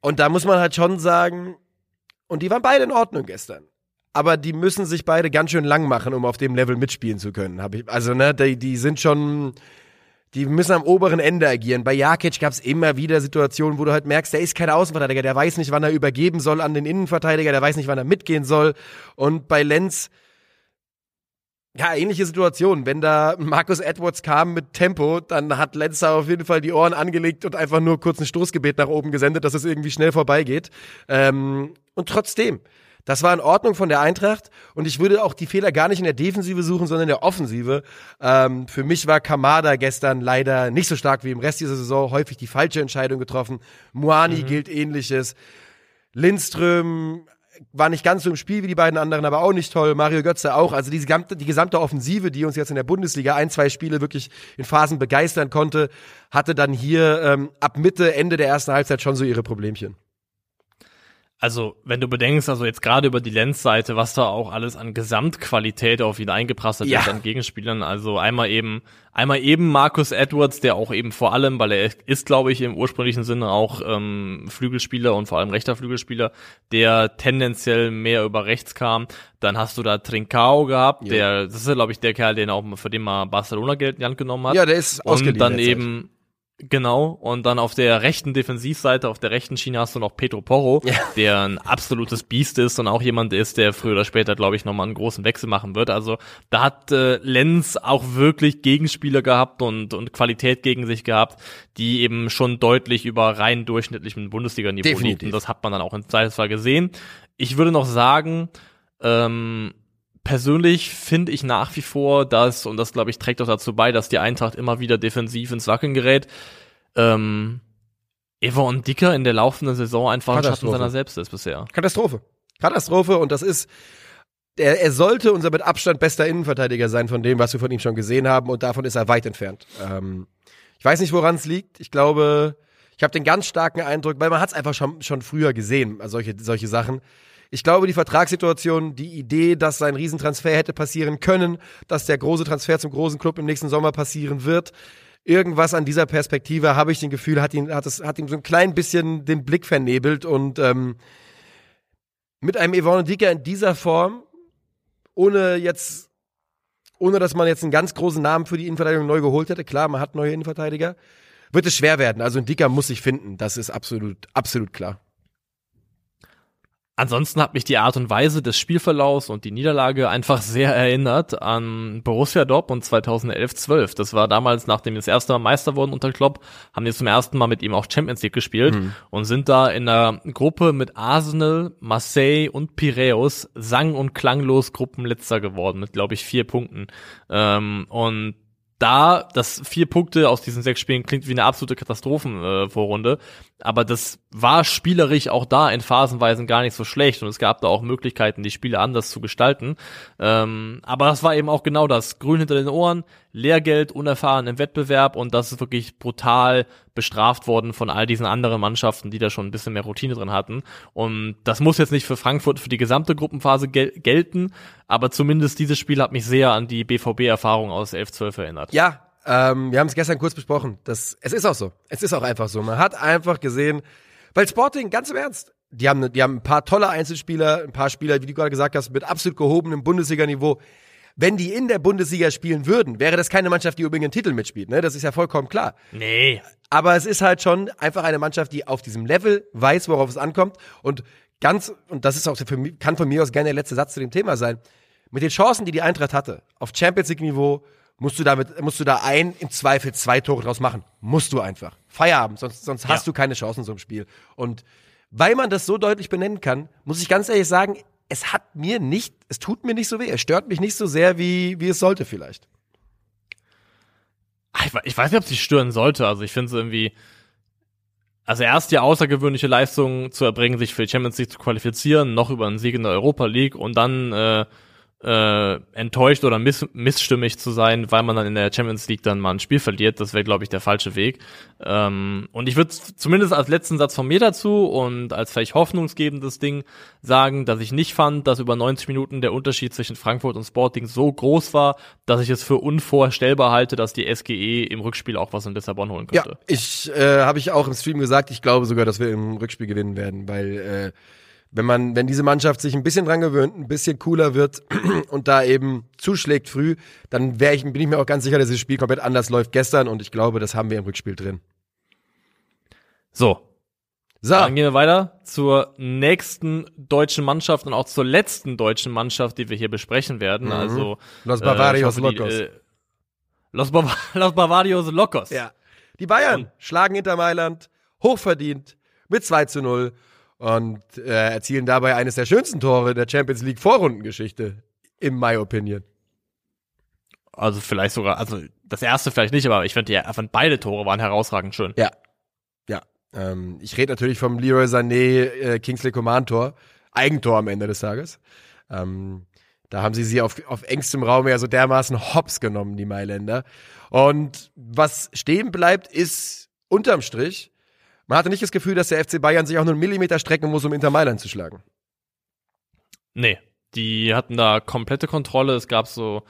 Und da muss man halt schon sagen, und die waren beide in Ordnung gestern. Aber die müssen sich beide ganz schön lang machen, um auf dem Level mitspielen zu können. Hab ich, also, ne, die, die sind schon, die müssen am oberen Ende agieren. Bei Jakic gab es immer wieder Situationen, wo du halt merkst, der ist kein Außenverteidiger, der weiß nicht, wann er übergeben soll an den Innenverteidiger, der weiß nicht, wann er mitgehen soll. Und bei Lenz, ja, ähnliche Situation. Wenn da Markus Edwards kam mit Tempo, dann hat Lenz auf jeden Fall die Ohren angelegt und einfach nur kurz ein Stoßgebet nach oben gesendet, dass es irgendwie schnell vorbeigeht. Ähm, und trotzdem, das war in Ordnung von der Eintracht und ich würde auch die Fehler gar nicht in der Defensive suchen, sondern in der Offensive. Ähm, für mich war Kamada gestern leider nicht so stark wie im Rest dieser Saison, häufig die falsche Entscheidung getroffen. Muani mhm. gilt ähnliches. Lindström war nicht ganz so im Spiel wie die beiden anderen, aber auch nicht toll. Mario Götze auch. Also die gesamte, die gesamte Offensive, die uns jetzt in der Bundesliga ein, zwei Spiele wirklich in Phasen begeistern konnte, hatte dann hier ähm, ab Mitte, Ende der ersten Halbzeit schon so ihre Problemchen also wenn du bedenkst, also jetzt gerade über die Lens-Seite, was da auch alles an Gesamtqualität auf ihn eingeprasselt ja. ist an Gegenspielern, also einmal eben, einmal eben Marcus Edwards, der auch eben vor allem, weil er ist, glaube ich, im ursprünglichen Sinne auch ähm, Flügelspieler und vor allem rechter Flügelspieler, der tendenziell mehr über rechts kam. Dann hast du da Trincao gehabt, ja. der, das ist ja, glaube ich, der Kerl, den auch für den mal Barcelona Geld in die Hand genommen hat. Ja, der ist Und dann eben Genau, und dann auf der rechten Defensivseite, auf der rechten Schiene hast du noch Pedro Porro, ja. der ein absolutes Biest ist und auch jemand ist, der früher oder später, glaube ich, nochmal einen großen Wechsel machen wird. Also da hat äh, Lenz auch wirklich Gegenspieler gehabt und, und Qualität gegen sich gehabt, die eben schon deutlich über rein durchschnittlichem Bundesliga-Niveau liegen. Das hat man dann auch in Zweifelsfall gesehen. Ich würde noch sagen, ähm, persönlich finde ich nach wie vor, dass, und das glaube ich trägt auch dazu bei, dass die Eintracht immer wieder defensiv ins Wackeln gerät, ähm, Eva und Dicker in der laufenden Saison einfach ein Schatten seiner selbst ist bisher. Katastrophe. Katastrophe und das ist, er, er sollte unser mit Abstand bester Innenverteidiger sein von dem, was wir von ihm schon gesehen haben und davon ist er weit entfernt. Ähm, ich weiß nicht, woran es liegt. Ich glaube, ich habe den ganz starken Eindruck, weil man hat es einfach schon, schon früher gesehen, solche, solche Sachen. Ich glaube, die Vertragssituation, die Idee, dass sein Riesentransfer hätte passieren können, dass der große Transfer zum großen Club im nächsten Sommer passieren wird, irgendwas an dieser Perspektive, habe ich den Gefühl, hat ihn, hat es, hat ihm so ein klein bisschen den Blick vernebelt und ähm, mit einem Yvonne Dicker in dieser Form, ohne jetzt, ohne dass man jetzt einen ganz großen Namen für die Innenverteidigung neu geholt hätte, klar, man hat neue Innenverteidiger, wird es schwer werden. Also ein Dicker muss sich finden, das ist absolut, absolut klar. Ansonsten hat mich die Art und Weise des Spielverlaufs und die Niederlage einfach sehr erinnert an Borussia Dortmund 2011-12. Das war damals, nachdem wir das erste Mal Meister wurden unter Klopp, haben wir zum ersten Mal mit ihm auch Champions League gespielt mhm. und sind da in einer Gruppe mit Arsenal, Marseille und Piraeus sang- und klanglos Gruppenletzter geworden mit, glaube ich, vier Punkten. Ähm, und da, das vier Punkte aus diesen sechs Spielen klingt wie eine absolute Katastrophenvorrunde, äh, aber das war spielerisch auch da in Phasenweisen gar nicht so schlecht und es gab da auch Möglichkeiten, die Spiele anders zu gestalten. Ähm, aber das war eben auch genau das. Grün hinter den Ohren, Lehrgeld, unerfahren im Wettbewerb und das ist wirklich brutal bestraft worden von all diesen anderen Mannschaften, die da schon ein bisschen mehr Routine drin hatten. Und das muss jetzt nicht für Frankfurt für die gesamte Gruppenphase gel gelten, aber zumindest dieses Spiel hat mich sehr an die BVB-Erfahrung aus 11-12 erinnert. Ja, ähm, wir haben es gestern kurz besprochen. Das, es ist auch so. Es ist auch einfach so. Man hat einfach gesehen, weil Sporting, ganz im Ernst, die haben, die haben ein paar tolle Einzelspieler, ein paar Spieler, wie du gerade gesagt hast, mit absolut gehobenem Bundesliga-Niveau. Wenn die in der Bundesliga spielen würden, wäre das keine Mannschaft, die übrigens einen Titel mitspielt. Ne? Das ist ja vollkommen klar. Nee. Aber es ist halt schon einfach eine Mannschaft, die auf diesem Level weiß, worauf es ankommt. Und ganz, und das ist auch für mich, kann von mir aus gerne der letzte Satz zu dem Thema sein, mit den Chancen, die die Eintracht hatte, auf Champions League Niveau, musst du damit, musst du da ein, im Zweifel zwei Tore draus machen. Musst du einfach. Feierabend, sonst, sonst hast Ja. du keine Chancen in so einem Spiel. Und weil man das so deutlich benennen kann, muss ich ganz ehrlich sagen, es hat mir nicht, es tut mir nicht so weh. Es stört mich nicht so sehr, wie, wie es sollte vielleicht. Ah, Ich, we- ich weiß nicht, ob sie stören sollte. Also ich finde es irgendwie. Also erst die außergewöhnliche Leistung zu erbringen, sich für die Champions League zu qualifizieren, noch über einen Sieg in der Europa League und dann äh, äh, enttäuscht oder miss missstimmig zu sein, weil man dann in der Champions League dann mal ein Spiel verliert, das wäre, glaube ich, der falsche Weg. Ähm, und ich würde zumindest als letzten Satz von mir dazu und als vielleicht hoffnungsgebendes Ding sagen, dass ich nicht fand, dass über 90 Minuten der Unterschied zwischen Frankfurt und Sporting so groß war, dass ich es für unvorstellbar halte, dass die SGE im Rückspiel auch was in Lissabon holen Ja, könnte. ich äh, habe ich auch im Stream gesagt, ich glaube sogar, dass wir im Rückspiel gewinnen werden, weil äh, wenn man, wenn diese Mannschaft sich ein bisschen dran gewöhnt, ein bisschen cooler wird und da eben zuschlägt früh, dann wär ich, bin ich mir auch ganz sicher, dass dieses Spiel komplett anders läuft gestern und ich glaube, das haben wir im Rückspiel drin. So, So, Dann gehen wir weiter zur nächsten deutschen Mannschaft und auch zur letzten deutschen Mannschaft, die wir hier besprechen werden. Mhm. Also Los äh, Bavarios ich hoffe, die, Locos. äh, Los, Bav Los Bavarios Locos. ja. Die Bayern schlagen Inter Mailand hochverdient mit 2 zu 0 und äh, erzielen dabei eines der schönsten Tore der Champions League Vorrundengeschichte, in my opinion. Also vielleicht sogar, also das erste vielleicht nicht, aber ich finde, die fand beide Tore waren herausragend schön. Ja. Ja. Ähm, ich rede natürlich vom Leroy Sané äh, Kingsley Coman Tor. Eigentor am Ende des Tages. Ähm, da haben sie sie auf, auf engstem Raum ja so dermaßen hops genommen, die Mailänder. Und was stehen bleibt, ist unterm Strich, man hatte nicht das Gefühl, dass der FC Bayern sich auch nur einen Millimeter strecken muss, um Inter Mailand zu schlagen. Nee, die hatten da komplette Kontrolle. Es gab so,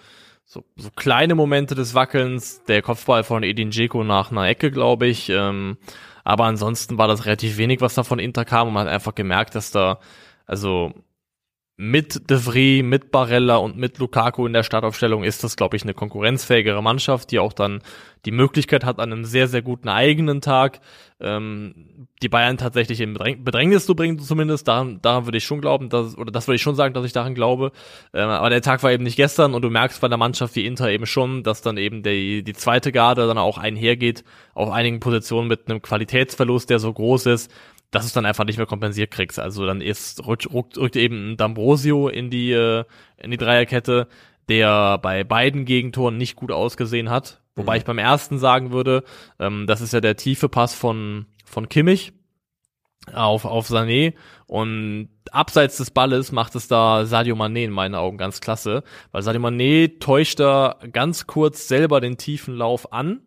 so, so kleine Momente des Wackelns. Der Kopfball von Edin Dzeko nach einer Ecke, glaube ich. Ähm, aber ansonsten war das relativ wenig, was da von Inter kam. Und man hat einfach gemerkt, dass da, also mit De Vries, mit Barella und mit Lukaku in der Startaufstellung ist das, glaube ich, eine konkurrenzfähigere Mannschaft, die auch dann die Möglichkeit hat, an einem sehr, sehr guten eigenen Tag ähm, die Bayern tatsächlich in Bedräng Bedrängnis zu bringen, zumindest. Daran, daran würde ich schon glauben, dass, oder das würde ich schon sagen, dass ich daran glaube. Ähm, aber der Tag war eben nicht gestern und du merkst bei einer Mannschaft wie Inter eben schon, dass dann eben die, die zweite Garde dann auch einhergeht, auf einigen Positionen mit einem Qualitätsverlust, der so groß ist, dass du es dann einfach nicht mehr kompensiert kriegst. Also dann ist rückt, rückt, rückt eben ein D'Ambrosio in die äh, in die Dreierkette, der bei beiden Gegentoren nicht gut ausgesehen hat. Wobei ich beim ersten sagen würde, ähm, das ist ja der tiefe Pass von von Kimmich auf auf Sané und abseits des Balles macht es da Sadio Mané in meinen Augen ganz klasse, weil Sadio Mané täuscht da ganz kurz selber den tiefen Lauf an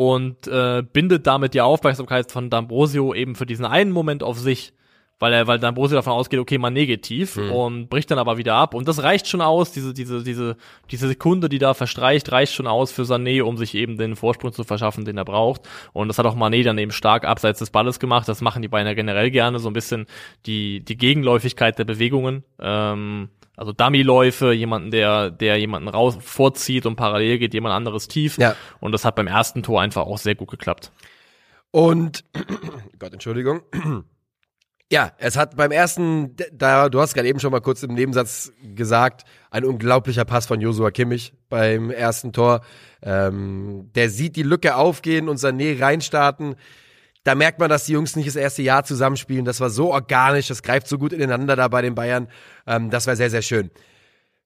und äh, bindet damit die Aufmerksamkeit von D'Ambrosio eben für diesen einen Moment auf sich, weil er, weil D'Ambrosio davon ausgeht, okay, Mané geht tief und bricht dann aber wieder ab. Und das reicht schon aus, diese, diese, diese, diese Sekunde, die da verstreicht, reicht schon aus für Sané, um sich eben den Vorsprung zu verschaffen, den er braucht. Und das hat auch Mané dann eben stark abseits des Balles gemacht, das machen die Beine ja generell gerne, so ein bisschen die, die Gegenläufigkeit der Bewegungen, ähm, also Dummy-Läufe, jemanden, der, der jemanden raus vorzieht und parallel geht jemand anderes tief. Ja. Und das hat beim ersten Tor einfach auch sehr gut geklappt. Und Gott, Entschuldigung. Ja, es hat beim ersten, da du hast gerade eben schon mal kurz im Nebensatz gesagt, ein unglaublicher Pass von Josua Kimmich beim ersten Tor. Ähm, der sieht die Lücke aufgehen und Sané reinstarten. Da merkt man, dass die Jungs nicht das erste Jahr zusammenspielen. Das war so organisch, das greift so gut ineinander da bei den Bayern. Ähm, das war sehr, sehr schön.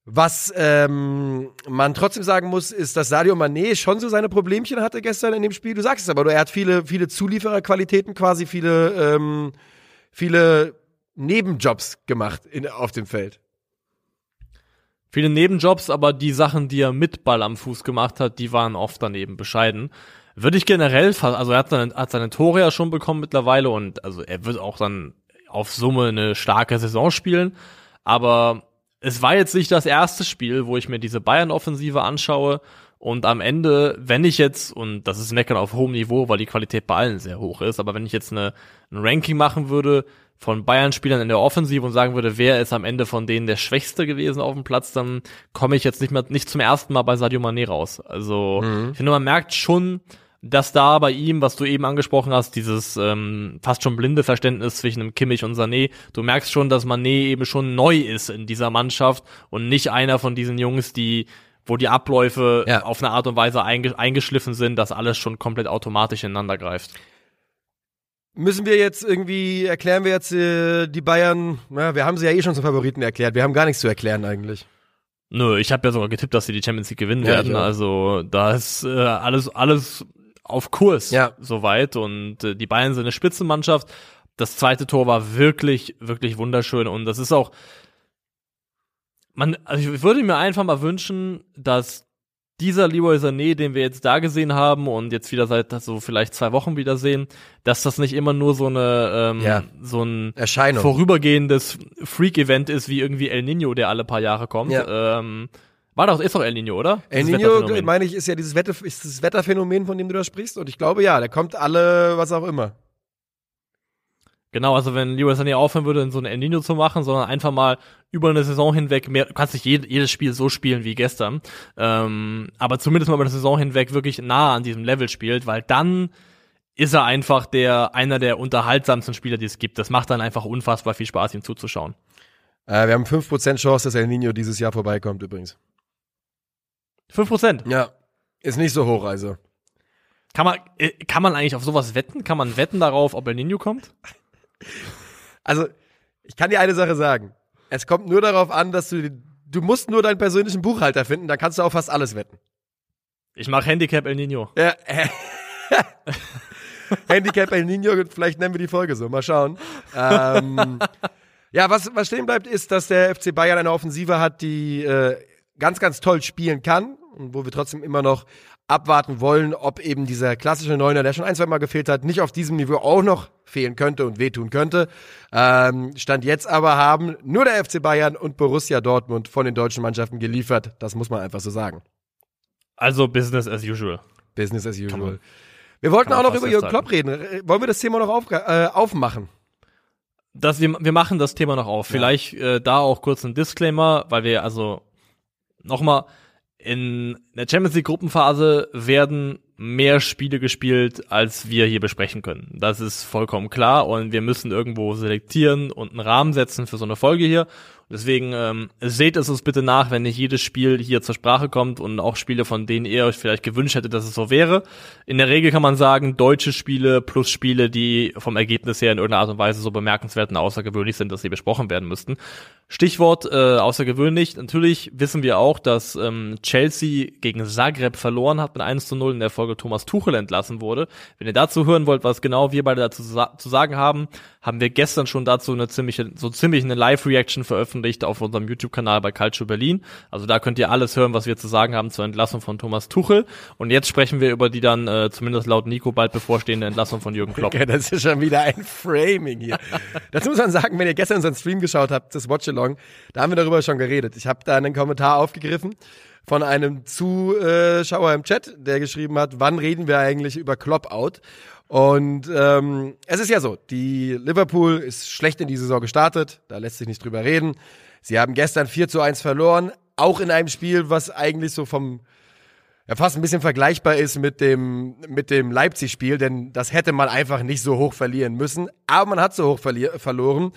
Was ähm, man trotzdem sagen muss, ist, dass Sadio Mané schon so seine Problemchen hatte gestern in dem Spiel. Du sagst es aber, er hat viele, viele Zuliefererqualitäten, quasi viele, ähm, viele Nebenjobs gemacht in, auf dem Feld. Viele Nebenjobs, aber die Sachen, die er mit Ball am Fuß gemacht hat, die waren oft daneben bescheiden. Würde ich generell, also er hat seine, hat seine Tore ja schon bekommen mittlerweile und also er wird auch dann auf Summe eine starke Saison spielen. Aber es war jetzt nicht das erste Spiel, wo ich mir diese Bayern-Offensive anschaue und am Ende, wenn ich jetzt, und das ist Meckern auf hohem Niveau, weil die Qualität bei allen sehr hoch ist, aber wenn ich jetzt eine, ein Ranking machen würde von Bayern-Spielern in der Offensive und sagen würde, wer ist am Ende von denen der Schwächste gewesen auf dem Platz, dann komme ich jetzt nicht mehr, nicht zum ersten Mal bei Sadio Mané raus. Also, ich finde, man merkt schon, dass da bei ihm, was du eben angesprochen hast, dieses ähm, fast schon blinde Verständnis zwischen einem Kimmich und Sané, du merkst schon, dass Mané eben schon neu ist in dieser Mannschaft und nicht einer von diesen Jungs, die wo die Abläufe Ja. auf eine Art und Weise einge eingeschliffen sind, dass alles schon komplett automatisch ineinander greift. Müssen wir jetzt irgendwie, erklären wir jetzt äh, die Bayern, na, wir haben sie ja eh schon zum Favoriten erklärt, wir haben gar nichts zu erklären eigentlich. Nö, ich habe ja sogar getippt, dass sie die Champions League gewinnen Ja, werden. Also da ist äh, alles alles auf Kurs Ja. soweit und äh, die Bayern sind eine Spitzenmannschaft. Das zweite Tor war wirklich wirklich wunderschön und das ist auch man also ich würde mir einfach mal wünschen, dass dieser Leroy Sané, den wir jetzt da gesehen haben und jetzt wieder seit so vielleicht zwei Wochen wieder sehen, dass das nicht immer nur so eine ähm, Ja. so ein Erscheinung. vorübergehendes Freak-Event ist, wie irgendwie El Nino, der alle paar Jahre kommt. Ja. Ähm, war doch, ist doch El Nino, oder? El Nino, meine ich, ist ja dieses Wette, ist das Wetterphänomen, von dem du da sprichst. Und ich glaube, ja, der kommt alle, was auch immer. Genau, also wenn Leroy Sané aufhören würde, so ein El Nino zu machen, sondern einfach mal über eine Saison hinweg mehr, du kannst nicht jed jedes Spiel so spielen wie gestern, ähm, aber zumindest mal über eine Saison hinweg wirklich nah an diesem Level spielt, weil dann ist er einfach der, einer der unterhaltsamsten Spieler, die es gibt. Das macht dann einfach unfassbar viel Spaß, ihm zuzuschauen. Äh, wir haben 5% Chance, dass El Nino dieses Jahr vorbeikommt übrigens. Fünf Prozent. Ja. Ist nicht so hoch, also. Kann man, äh, kann man eigentlich auf sowas wetten? Kann man wetten darauf, ob El Nino kommt? Also, ich kann dir eine Sache sagen. Es kommt nur darauf an, dass du, du musst nur deinen persönlichen Buchhalter finden, dann kannst du auf fast alles wetten. Ich mach Handicap El Nino. Ja, äh, Handicap El Nino, vielleicht nennen wir die Folge so, mal schauen. Ähm, ja, was, was stehen bleibt, ist, dass der FC Bayern eine Offensive hat, die äh, ganz, ganz toll spielen kann und wo wir trotzdem immer noch abwarten wollen, ob eben dieser klassische Neuner, der schon ein, zwei Mal gefehlt hat, nicht auf diesem Niveau auch noch fehlen könnte und wehtun könnte. Ähm, Stand jetzt aber haben nur der FC Bayern und Borussia Dortmund von den deutschen Mannschaften geliefert. Das muss man einfach so sagen. Also Business as usual. Business as usual. wir wollten auch noch über Jürgen. Klopp reden. Wollen wir das Thema noch auf, äh, aufmachen? Das, wir, wir machen das Thema noch auf. Vielleicht äh, da auch kurz ein Disclaimer, weil wir also nochmal in der Champions League Gruppenphase werden mehr Spiele gespielt, als wir hier besprechen können. Das ist vollkommen klar und wir müssen irgendwo selektieren und einen Rahmen setzen für so eine Folge hier. Deswegen ähm, seht es uns bitte nach, wenn nicht jedes Spiel hier zur Sprache kommt und auch Spiele, von denen ihr euch vielleicht gewünscht hättet, dass es so wäre. In der Regel kann man sagen, deutsche Spiele plus Spiele, die vom Ergebnis her in irgendeiner Art und Weise so bemerkenswert und außergewöhnlich sind, dass sie besprochen werden müssten. Stichwort äh, außergewöhnlich. Natürlich wissen wir auch, dass ähm, Chelsea gegen Zagreb verloren hat mit 1 zu 0 in der Folge Thomas Tuchel entlassen wurde. Wenn ihr dazu hören wollt, was genau wir beide dazu sa zu sagen haben, haben wir gestern schon dazu eine ziemliche, so ziemlich eine Live-Reaction veröffentlicht auf unserem YouTube-Kanal bei Calcio Berlin. Also da könnt ihr alles hören, was wir zu sagen haben zur Entlassung von Thomas Tuchel. Und jetzt sprechen wir über die dann, äh, zumindest laut Nico, bald bevorstehende Entlassung von Jürgen Klopp. Ja, das ist schon wieder ein Framing hier. Dazu muss man sagen, wenn ihr gestern unseren Stream geschaut habt, das Watch-Along, da haben wir darüber schon geredet. Ich habe da einen Kommentar aufgegriffen von einem Zuschauer im Chat, der geschrieben hat, wann reden wir eigentlich über Klopp-Out? Und ähm, es ist ja so, die Liverpool ist schlecht in die Saison gestartet, da lässt sich nicht drüber reden. Sie haben gestern 4 zu 1 verloren, auch in einem Spiel, was eigentlich so vom ja, fast ein bisschen vergleichbar ist mit dem, mit dem Leipzig-Spiel, denn das hätte man einfach nicht so hoch verlieren müssen. Aber man hat so hoch verloren.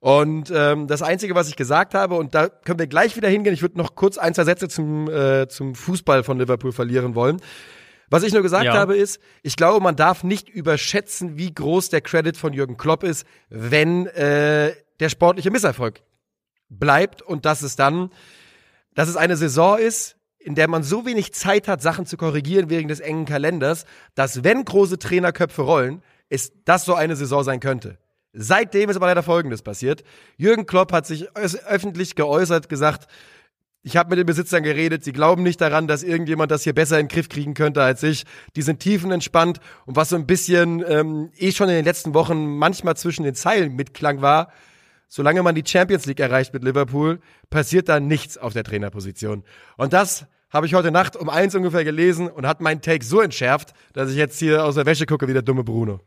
Und ähm, das Einzige, was ich gesagt habe, und da können wir gleich wieder hingehen, ich würde noch kurz ein, zwei Sätze zum, äh, zum Fußball von Liverpool verlieren wollen. Was ich nur gesagt Ja. habe ist, ich glaube, man darf nicht überschätzen, wie groß der Credit von Jürgen Klopp ist, wenn äh, der sportliche Misserfolg bleibt und dass es dann, dass es eine Saison ist, in der man so wenig Zeit hat, Sachen zu korrigieren wegen des engen Kalenders, dass wenn große Trainerköpfe rollen, ist das so eine Saison sein könnte. Seitdem ist aber leider Folgendes passiert. Jürgen Klopp hat sich öffentlich geäußert, gesagt, ich habe mit den Besitzern geredet, sie glauben nicht daran, dass irgendjemand das hier besser in den Griff kriegen könnte als ich. Die sind tiefenentspannt und was so ein bisschen ähm, eh schon in den letzten Wochen manchmal zwischen den Zeilen mitklang war, solange man die Champions League erreicht mit Liverpool, passiert da nichts auf der Trainerposition. Und das habe ich heute Nacht um eins ungefähr gelesen und hat meinen Take so entschärft, dass ich jetzt hier aus der Wäsche gucke wie der dumme Bruno.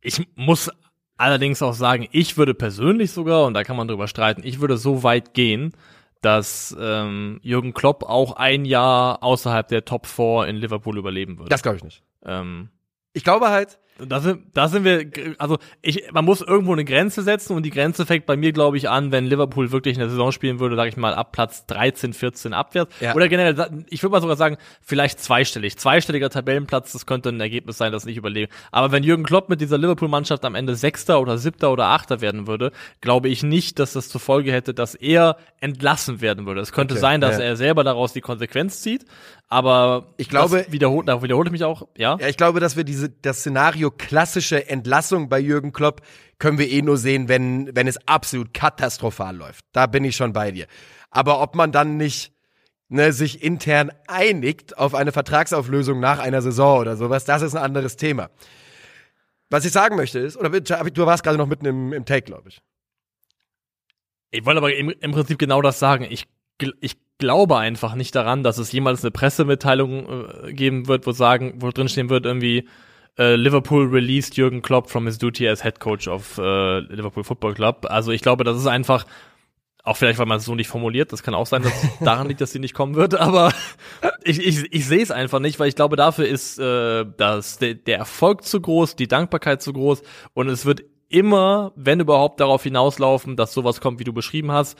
Ich muss allerdings auch sagen, ich würde persönlich sogar, und da kann man drüber streiten, ich würde so weit gehen, dass ähm, Jürgen Klopp auch ein Jahr außerhalb der Top 4 in Liverpool überleben würde. Das glaube ich nicht. Ähm, Ich glaube halt, da sind, da sind wir, also ich, man muss irgendwo eine Grenze setzen und die Grenze fängt bei mir, glaube ich, an, wenn Liverpool wirklich eine Saison spielen würde, sage ich mal, ab Platz 13, 14 abwärts. Ja. Oder generell, ich würde mal sogar sagen, vielleicht zweistellig. Zweistelliger Tabellenplatz, das könnte ein Ergebnis sein, das nicht überleben. Aber wenn Jürgen Klopp mit dieser Liverpool-Mannschaft am Ende Sechster oder Siebter oder Achter werden würde, glaube ich nicht, dass das zur Folge hätte, dass er entlassen werden würde. Es könnte Okay, sein, dass ja. er selber daraus die Konsequenz zieht, aber Ich glaube- wiederholt, da wiederhole ich mich auch, ja. Ja, ich glaube, dass wir diese, das Szenario klassische Entlassung bei Jürgen Klopp können wir eh nur sehen, wenn, wenn es absolut katastrophal läuft. Da bin ich schon bei dir. Aber ob man dann nicht ne, sich intern einigt auf eine Vertragsauflösung nach einer Saison oder sowas, das ist ein anderes Thema. Was ich sagen möchte ist, oder du warst gerade noch mitten im, im Take, glaube ich. Ich wollte aber im, im Prinzip genau das sagen. Ich, ich glaube einfach nicht daran, dass es jemals eine Pressemitteilung äh, geben wird, wo sagen, wo drin stehen wird irgendwie äh, Liverpool released Jürgen Klopp from his duty as head coach of äh, Liverpool Football Club. Also ich glaube, das ist einfach auch vielleicht, weil man es so nicht formuliert. Das kann auch sein, dass es daran liegt, dass sie nicht kommen wird. Aber ich, ich, ich sehe es einfach nicht, weil ich glaube, dafür ist äh, das, der, der Erfolg zu groß, die Dankbarkeit zu groß und es wird immer, wenn überhaupt, darauf hinauslaufen, dass sowas kommt, wie du beschrieben hast.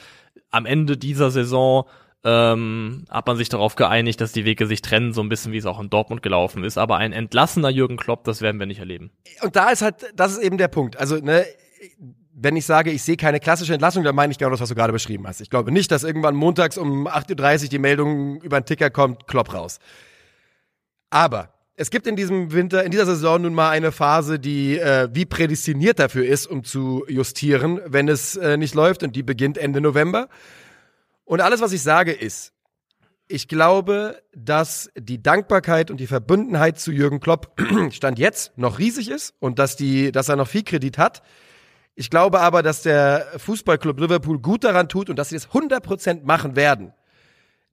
Am Ende dieser Saison ähm, hat man sich darauf geeinigt, dass die Wege sich trennen, so ein bisschen wie es auch in Dortmund gelaufen ist. Aber ein entlassener Jürgen Klopp, das werden wir nicht erleben. Und da ist halt, das ist eben der Punkt. Also, ne, wenn ich sage, ich sehe keine klassische Entlassung, dann meine ich genau das, was du gerade beschrieben hast. Ich glaube nicht, dass irgendwann montags um 8.30 Uhr die Meldung über den Ticker kommt, Klopp raus. Aber es gibt in diesem Winter, in dieser Saison nun mal eine Phase, die äh, wie prädestiniert dafür ist, um zu justieren, wenn es äh, nicht läuft und die beginnt Ende November. Und alles, was ich sage, ist, ich glaube, dass die Dankbarkeit und die Verbundenheit zu Jürgen Klopp Stand jetzt noch riesig ist und dass, die, dass er noch viel Kredit hat. Ich glaube aber, dass der Fußballclub Liverpool gut daran tut und dass sie das 100% machen werden,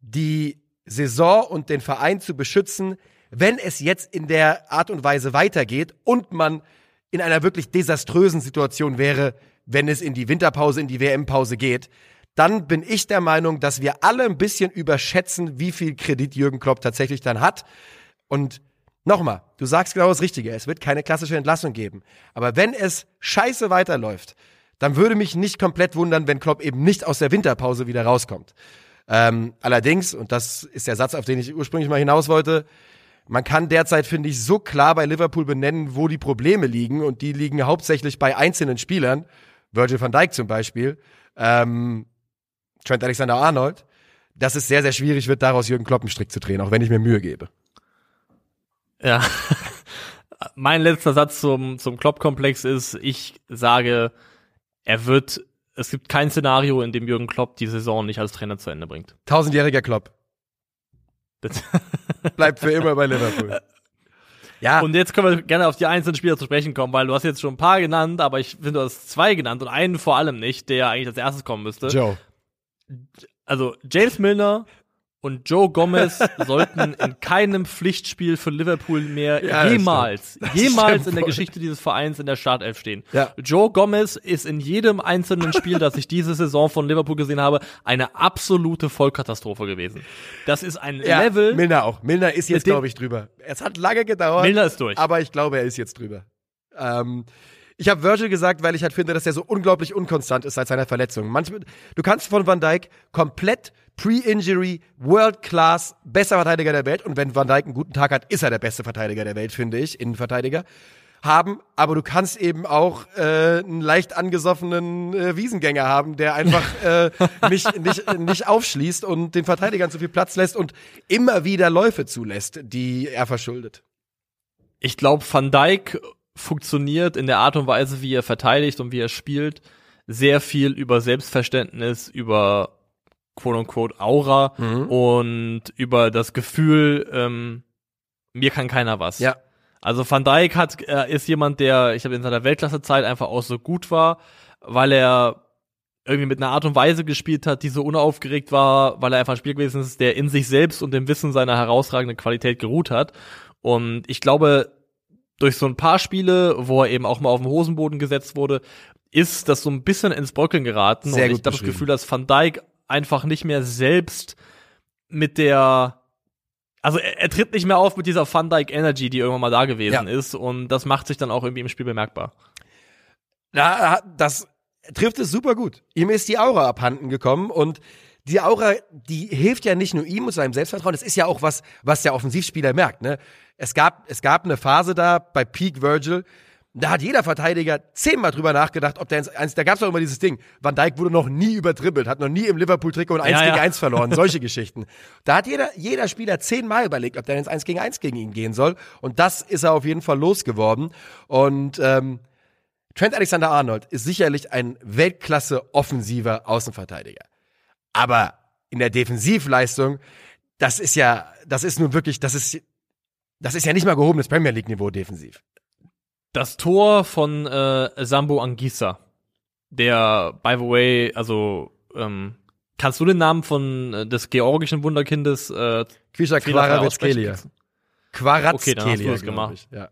die Saison und den Verein zu beschützen, wenn es jetzt in der Art und Weise weitergeht und man in einer wirklich desaströsen Situation wäre, wenn es in die Winterpause, in die WM-Pause geht, dann bin ich der Meinung, dass wir alle ein bisschen überschätzen, wie viel Kredit Jürgen Klopp tatsächlich dann hat. Und nochmal, du sagst genau das Richtige, es wird keine klassische Entlassung geben. Aber wenn es scheiße weiterläuft, dann würde mich nicht komplett wundern, wenn Klopp eben nicht aus der Winterpause wieder rauskommt. Ähm, allerdings, und das ist der Satz, auf den ich ursprünglich mal hinaus wollte, man kann derzeit, finde ich, so klar bei Liverpool benennen, wo die Probleme liegen. Und die liegen hauptsächlich bei einzelnen Spielern. Virgil van Dijk zum Beispiel. Ähm, Trent Alexander-Arnold. Dass es sehr, sehr schwierig wird, daraus Jürgen Klopp einen Strick zu drehen, auch wenn ich mir Mühe gebe. Ja. mein letzter Satz zum, zum Klopp-Komplex ist, ich sage, er wird, es gibt kein Szenario, in dem Jürgen Klopp die Saison nicht als Trainer zu Ende bringt. Tausendjähriger Klopp. Bleibt für immer bei Liverpool. Ja, Und jetzt können wir gerne auf die einzelnen Spieler zu sprechen kommen, weil du hast jetzt schon ein paar genannt, aber ich finde, du hast zwei genannt und einen vor allem nicht, der eigentlich als erstes kommen müsste. Joe. Also James Milner und Joe Gomez sollten in keinem Pflichtspiel für Liverpool mehr Ja, jemals, jemals in der. Geschichte dieses Vereins in der Startelf stehen. Ja. Joe Gomez ist in jedem einzelnen Spiel, das ich diese Saison von Liverpool gesehen habe, eine absolute Vollkatastrophe gewesen. Das ist ein Ja, Level. Milner auch. Milner ist jetzt, glaube ich, drüber. Es hat lange gedauert. Milner ist durch. Aber ich glaube, er ist jetzt drüber. Ähm, ich habe Virgil gesagt, weil ich halt finde, dass er so unglaublich unkonstant ist seit seiner Verletzung. Manchmal, du kannst von Van Dijk komplett Pre-Injury, World Class, bester Verteidiger der Welt. Und wenn Van Dijk einen guten Tag hat, ist er der beste Verteidiger der Welt, finde ich, Innenverteidiger. Haben, aber du kannst eben auch äh, einen leicht angesoffenen äh, Wiesengänger haben, der einfach äh, nicht, nicht, nicht aufschließt und den Verteidigern zu viel Platz lässt und immer wieder Läufe zulässt, die er verschuldet. ich glaube, Van Dijk funktioniert in der Art und Weise, wie er verteidigt und wie er spielt, sehr viel über Selbstverständnis, über quote unquote Aura Mhm. und über das Gefühl, ähm, mir kann keiner was. Ja. Also Van Dijk hat, äh, ist jemand, der, ich glaube, in seiner Weltklassezeit einfach auch so gut war, weil er irgendwie mit einer Art und Weise gespielt hat, die so unaufgeregt war, weil er einfach ein Spiel gewesen ist, der in sich selbst und dem Wissen seiner herausragenden Qualität geruht hat. Und ich glaube, durch so ein paar Spiele, wo er eben auch mal auf den Hosenboden gesetzt wurde, ist das so ein bisschen ins Bröckeln geraten. Sehr und ich habe das. Gefühl, dass Van Dijk einfach nicht mehr selbst mit der also er, er tritt nicht mehr auf mit dieser Van Dyke Energy, die irgendwann mal da gewesen Ja. ist und das macht sich dann auch irgendwie im Spiel bemerkbar. Ja, das trifft es super gut. Ihm ist die Aura abhanden gekommen und die Aura, die hilft ja nicht nur ihm und seinem Selbstvertrauen, das ist ja auch was, was der Offensivspieler merkt, ne? Es gab, es gab eine Phase da bei Peak Virgil, da hat jeder Verteidiger zehnmal drüber nachgedacht, ob der ins eins, da gab's doch immer dieses Ding. Van Dijk wurde noch nie übertribbelt, hat noch nie im Liverpool-Trikot ein 1 Ja, gegen ja. 1 verloren, solche Geschichten. Da hat jeder, jeder Spieler zehnmal überlegt, ob der ins 1 gegen 1 gegen ihn gehen soll. Und das ist er auf jeden Fall losgeworden. Und ähm, Trent Alexander-Arnold ist sicherlich ein Weltklasse offensiver Außenverteidiger. Aber in der Defensivleistung, das ist ja, das ist nun wirklich, das ist, das ist ja nicht mal gehobenes Premier League Niveau defensiv. Das Tor von äh, Sambo Anguissa, der, by the way, also ähm, kannst du den Namen von äh, des georgischen Wunderkindes äh, Quisha Quaravetskelia. Quarazkelia, Okay, dann hast du das gemacht. ich. Ja.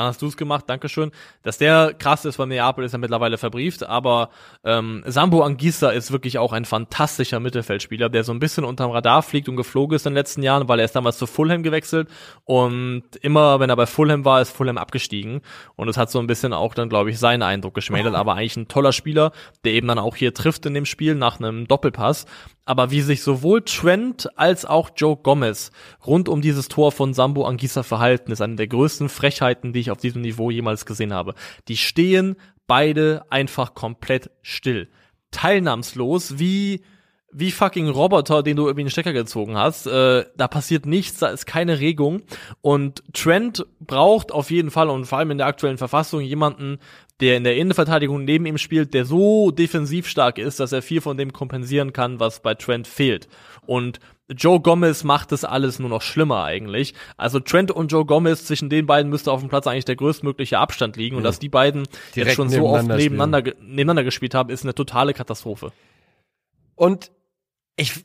Dann hast du es gemacht, Dankeschön. Dass der krass ist, weil Neapel ist ja mittlerweile verbrieft, aber ähm, Sambo Anguissa ist wirklich auch ein fantastischer Mittelfeldspieler, der so ein bisschen unterm Radar fliegt und geflogen ist in den letzten Jahren, weil er ist damals zu Fulham gewechselt und immer, wenn er bei Fulham war, ist Fulham abgestiegen und es hat so ein bisschen auch dann, glaube ich, seinen Eindruck geschmälert, aber eigentlich ein toller Spieler, der eben dann auch hier trifft in dem Spiel nach einem Doppelpass. Aber wie sich sowohl Trent als auch Joe Gomez rund um dieses Tor von Sambo Anguissa verhalten, ist eine der größten Frechheiten, die ich auf diesem Niveau jemals gesehen habe. Die stehen beide einfach komplett still. Teilnahmslos, wie, wie fucking Roboter, den du irgendwie den Stecker gezogen hast. Äh, da passiert nichts, da ist keine Regung. Und Trent braucht auf jeden Fall und vor allem in der aktuellen Verfassung jemanden, der in der Innenverteidigung neben ihm spielt, der so defensiv stark ist, dass er viel von dem kompensieren kann, was bei Trent fehlt. Und Joe Gomez macht das alles nur noch schlimmer eigentlich. Also Trent und Joe Gomez, zwischen den beiden müsste auf dem Platz eigentlich der größtmögliche Abstand liegen. Und dass die beiden Direkt jetzt schon so oft nebeneinander nebeneinander, ge- nebeneinander gespielt haben, ist eine totale Katastrophe. Und ich,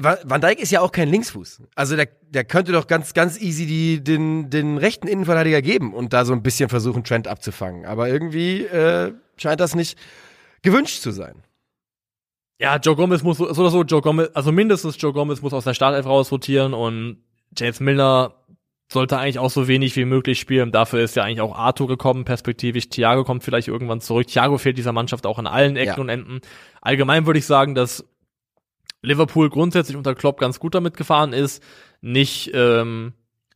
Van Dijk ist ja auch kein Linksfuß. Also der, der könnte doch ganz, ganz easy die, den, den rechten Innenverteidiger geben und da so ein bisschen versuchen, Trent abzufangen. Aber irgendwie äh, scheint das nicht gewünscht zu sein. Ja, Joe Gomez muss so so oder so, Joe Gomez, also mindestens Joe Gomez muss aus der Startelf rausrotieren und James Milner sollte eigentlich auch so wenig wie möglich spielen. Dafür ist ja eigentlich auch Arthur gekommen, perspektivisch. Thiago kommt vielleicht irgendwann zurück. Thiago fehlt dieser Mannschaft auch an allen Ecken Ja. und Enden. Allgemein würde ich sagen, dass Liverpool grundsätzlich unter Klopp ganz gut damit gefahren ist, nicht ähm,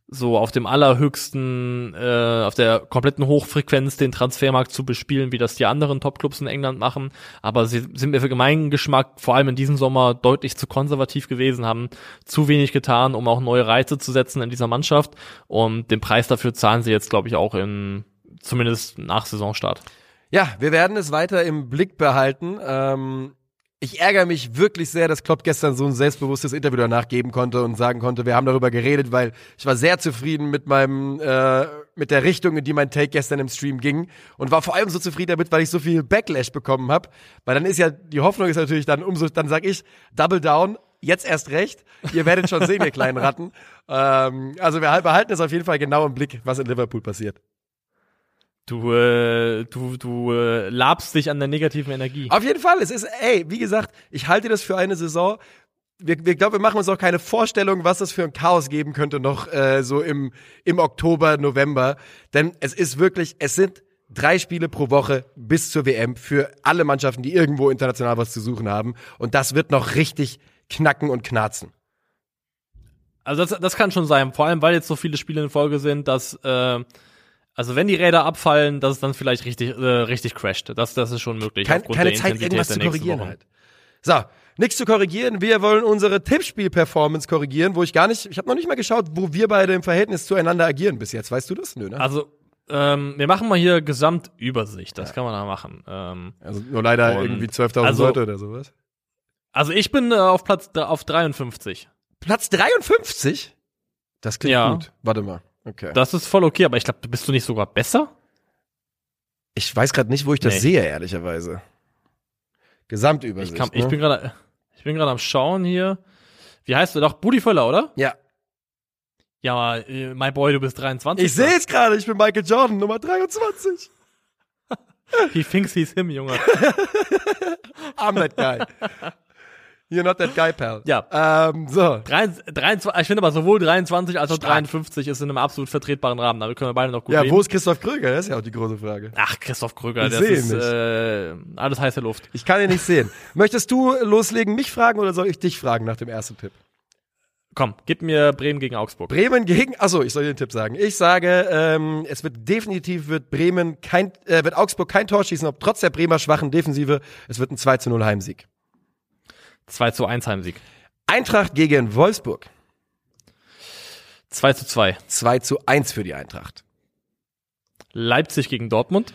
so auf dem allerhöchsten, äh, auf der kompletten Hochfrequenz den Transfermarkt zu bespielen, wie das die anderen Topclubs in England machen. Aber sie sind mir für gemeinen Geschmack vor allem in diesem Sommer deutlich zu konservativ gewesen, haben zu wenig getan, um auch neue Reize zu setzen in dieser Mannschaft. Und den Preis dafür zahlen sie jetzt, glaube ich, auch in zumindest nach Saisonstart. Ja, wir werden es weiter im Blick behalten. Ähm, ich ärgere mich wirklich sehr, dass Klopp gestern so ein selbstbewusstes Interview danach geben konnte und sagen konnte, wir haben darüber geredet, weil ich war sehr zufrieden mit meinem, äh, mit der Richtung, in die mein Take gestern im Stream ging und war vor allem so zufrieden damit, weil ich so viel Backlash bekommen habe. Weil dann ist ja, die Hoffnung ist natürlich dann umso, dann sag ich, Double Down, jetzt erst recht. Ihr werdet schon sehen, ihr kleinen Ratten. Ähm, also wir behalten es auf jeden Fall genau im Blick, was in Liverpool passiert. Du, äh, du, du äh, labst dich an der negativen Energie. Auf jeden Fall. Es ist, ey, wie gesagt, ich halte das für eine Saison. Wir, wir glaube, wir machen uns auch keine Vorstellung, was es für ein Chaos geben könnte noch äh, so im, im Oktober, November. Denn es ist wirklich, es sind drei Spiele pro Woche bis zur WM für alle Mannschaften, die irgendwo international was zu suchen haben. Und das wird noch richtig knacken und knarzen. Also das, das kann schon sein, vor allem weil jetzt so viele Spiele in Folge sind, dass äh, also wenn die Räder abfallen, dass es dann vielleicht richtig äh, richtig crasht. Das das ist schon möglich. Kein, keine Zeit, Intensität irgendwas zu korrigieren Wochen. halt. So, nichts zu korrigieren. Wir wollen unsere Tippspiel-Performance korrigieren, wo ich gar nicht, ich habe noch nicht mal geschaut, wo wir beide im Verhältnis zueinander agieren bis jetzt. Weißt du das? Nö, ne? Also ähm, wir machen mal hier Gesamtübersicht. Das kann man da machen. Ähm, Also nur leider irgendwie 12.000 also- Leute oder sowas. also ich bin äh, auf Platz äh, auf 53. Platz 53? Das klingt Ja. gut. Warte mal. Okay. Das ist voll okay, aber ich glaube, bist du nicht sogar besser? ich weiß gerade nicht, wo ich das Nee. sehe, ehrlicherweise. Ich, Gesamtübersicht. kann, ich ne? bin gerade ich bin gerade am schauen hier. Wie heißt du doch? Budi Völler, oder? ja. Ja, äh, my boy, du bist 23. Ich sehe es gerade, ich bin Michael Jordan, Nummer 23. He thinks he's him, Junge. I'm that guy. You're not that guy, pal. Ja. Ähm, so. 23, ich finde aber sowohl 23 als auch Stark. 53 ist in einem absolut vertretbaren Rahmen. Damit können wir beide noch gut Ja, leben. wo ist Christoph Kröger? Das ist ja auch die große Frage. Ach, Christoph Krüger, Ich das ist nicht. äh, alles heiße Luft. Ich kann ihn nicht sehen. Möchtest du loslegen, mich fragen oder soll ich dich fragen nach dem ersten Tipp? Komm, gib mir Bremen gegen Augsburg. Bremen gegen, achso, ich soll dir den Tipp sagen. Ich sage, ähm, es wird definitiv wird Bremen kein, äh, wird Augsburg kein Tor schießen, ob trotz der Bremer schwachen Defensive. Es wird ein 2 zu 0 Heimsieg. 2 zu 1 Heimsieg. Eintracht gegen Wolfsburg. 2 zu 2. 2 zu 1 für die Eintracht. Leipzig gegen Dortmund.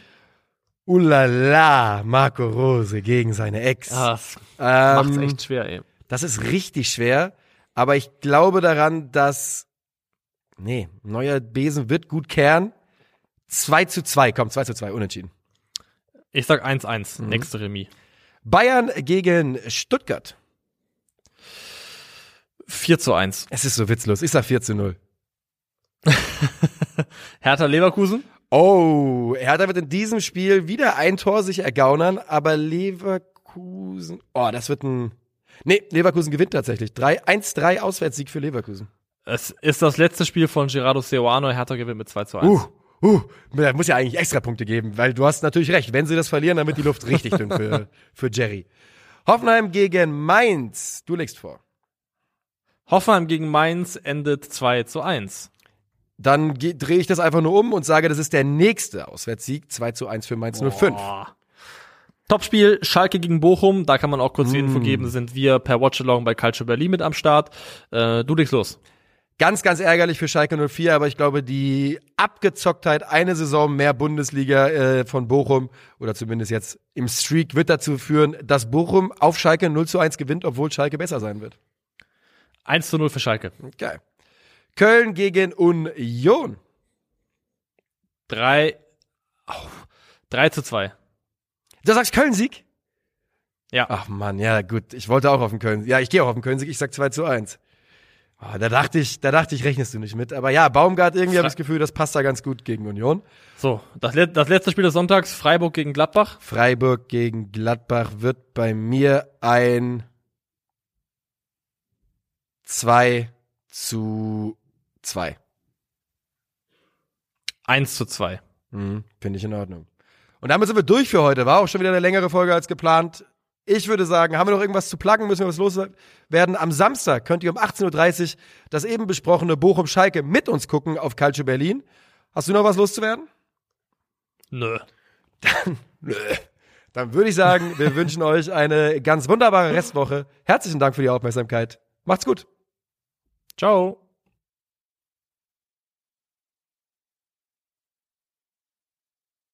Ulala, Marco Rose gegen seine Ex. Ah, das ähm, macht's echt schwer, ey. Das ist richtig schwer, aber ich glaube daran, dass, nee, neuer Besen wird gut kehren. 2 zu 2, komm, 2 zu 2, unentschieden. Ich sag 1-1, Mhm. nächste Remis. Bayern gegen Stuttgart. 4 zu 1. Es ist so witzlos. Ich sag 4 zu 0. Hertha Leverkusen. Oh, Hertha wird in diesem Spiel wieder ein Tor sich ergaunern, aber Leverkusen, oh, das wird ein, nee, Leverkusen gewinnt tatsächlich. 3, 1-3 Auswärtssieg für Leverkusen. Es ist das letzte Spiel von Gerardo Seoane. Hertha gewinnt mit 2 zu 1. Uh, uh, da muss ja eigentlich extra Punkte geben, weil du hast natürlich recht. Wenn sie das verlieren, dann wird die Luft richtig dünn für, für Jerry. Hoffenheim gegen Mainz. Du legst vor. Hoffenheim gegen Mainz endet 2 zu 1. Dann drehe ich das einfach nur um und sage, das ist der nächste Auswärtssieg. 2 zu 1 für Mainz 05. Boah. Topspiel Schalke gegen Bochum. Da kann man auch kurz die Info geben. Sind wir per Watchalong bei Culture Berlin mit am Start. Äh, du legst los. Ganz, ganz ärgerlich für Schalke 04, aber ich glaube, die Abgezocktheit, eine Saison mehr Bundesliga äh, von Bochum, oder zumindest jetzt im Streak, wird dazu führen, dass Bochum auf Schalke 0 zu 1 gewinnt, obwohl Schalke besser sein wird. 1 zu 0 für Schalke. Geil. Köln gegen Union. 3, oh, 3 zu 2. Du sagst Köln-Sieg? Ja. Ach man, ja gut, ich wollte auch auf den Köln. Ja, ich gehe auch auf den Köln-Sieg, ich sag 2 zu 1. Oh, da dachte ich, da dachte ich, rechnest du nicht mit. Aber ja, Baumgart, irgendwie habe ich das Gefühl, das passt da ganz gut gegen Union. So, das, das letzte Spiel des Sonntags, Freiburg gegen Gladbach. Freiburg gegen Gladbach wird bei mir ein 2 zu 2. 1 zu 2. Mhm, Finde ich in Ordnung. Und damit sind wir durch für heute. War auch schon wieder eine längere Folge als geplant. Ich würde sagen, haben wir noch irgendwas zu pluggen? Müssen wir was loswerden? Am Samstag könnt ihr um 18.30 Uhr das eben besprochene Bochum-Schalke mit uns gucken auf Calcio Berlin. Hast du noch was loszuwerden? Nö. Nö. Dann würde ich sagen, wir wünschen euch eine ganz wunderbare Restwoche. Herzlichen Dank für die Aufmerksamkeit. Macht's gut. Ciao.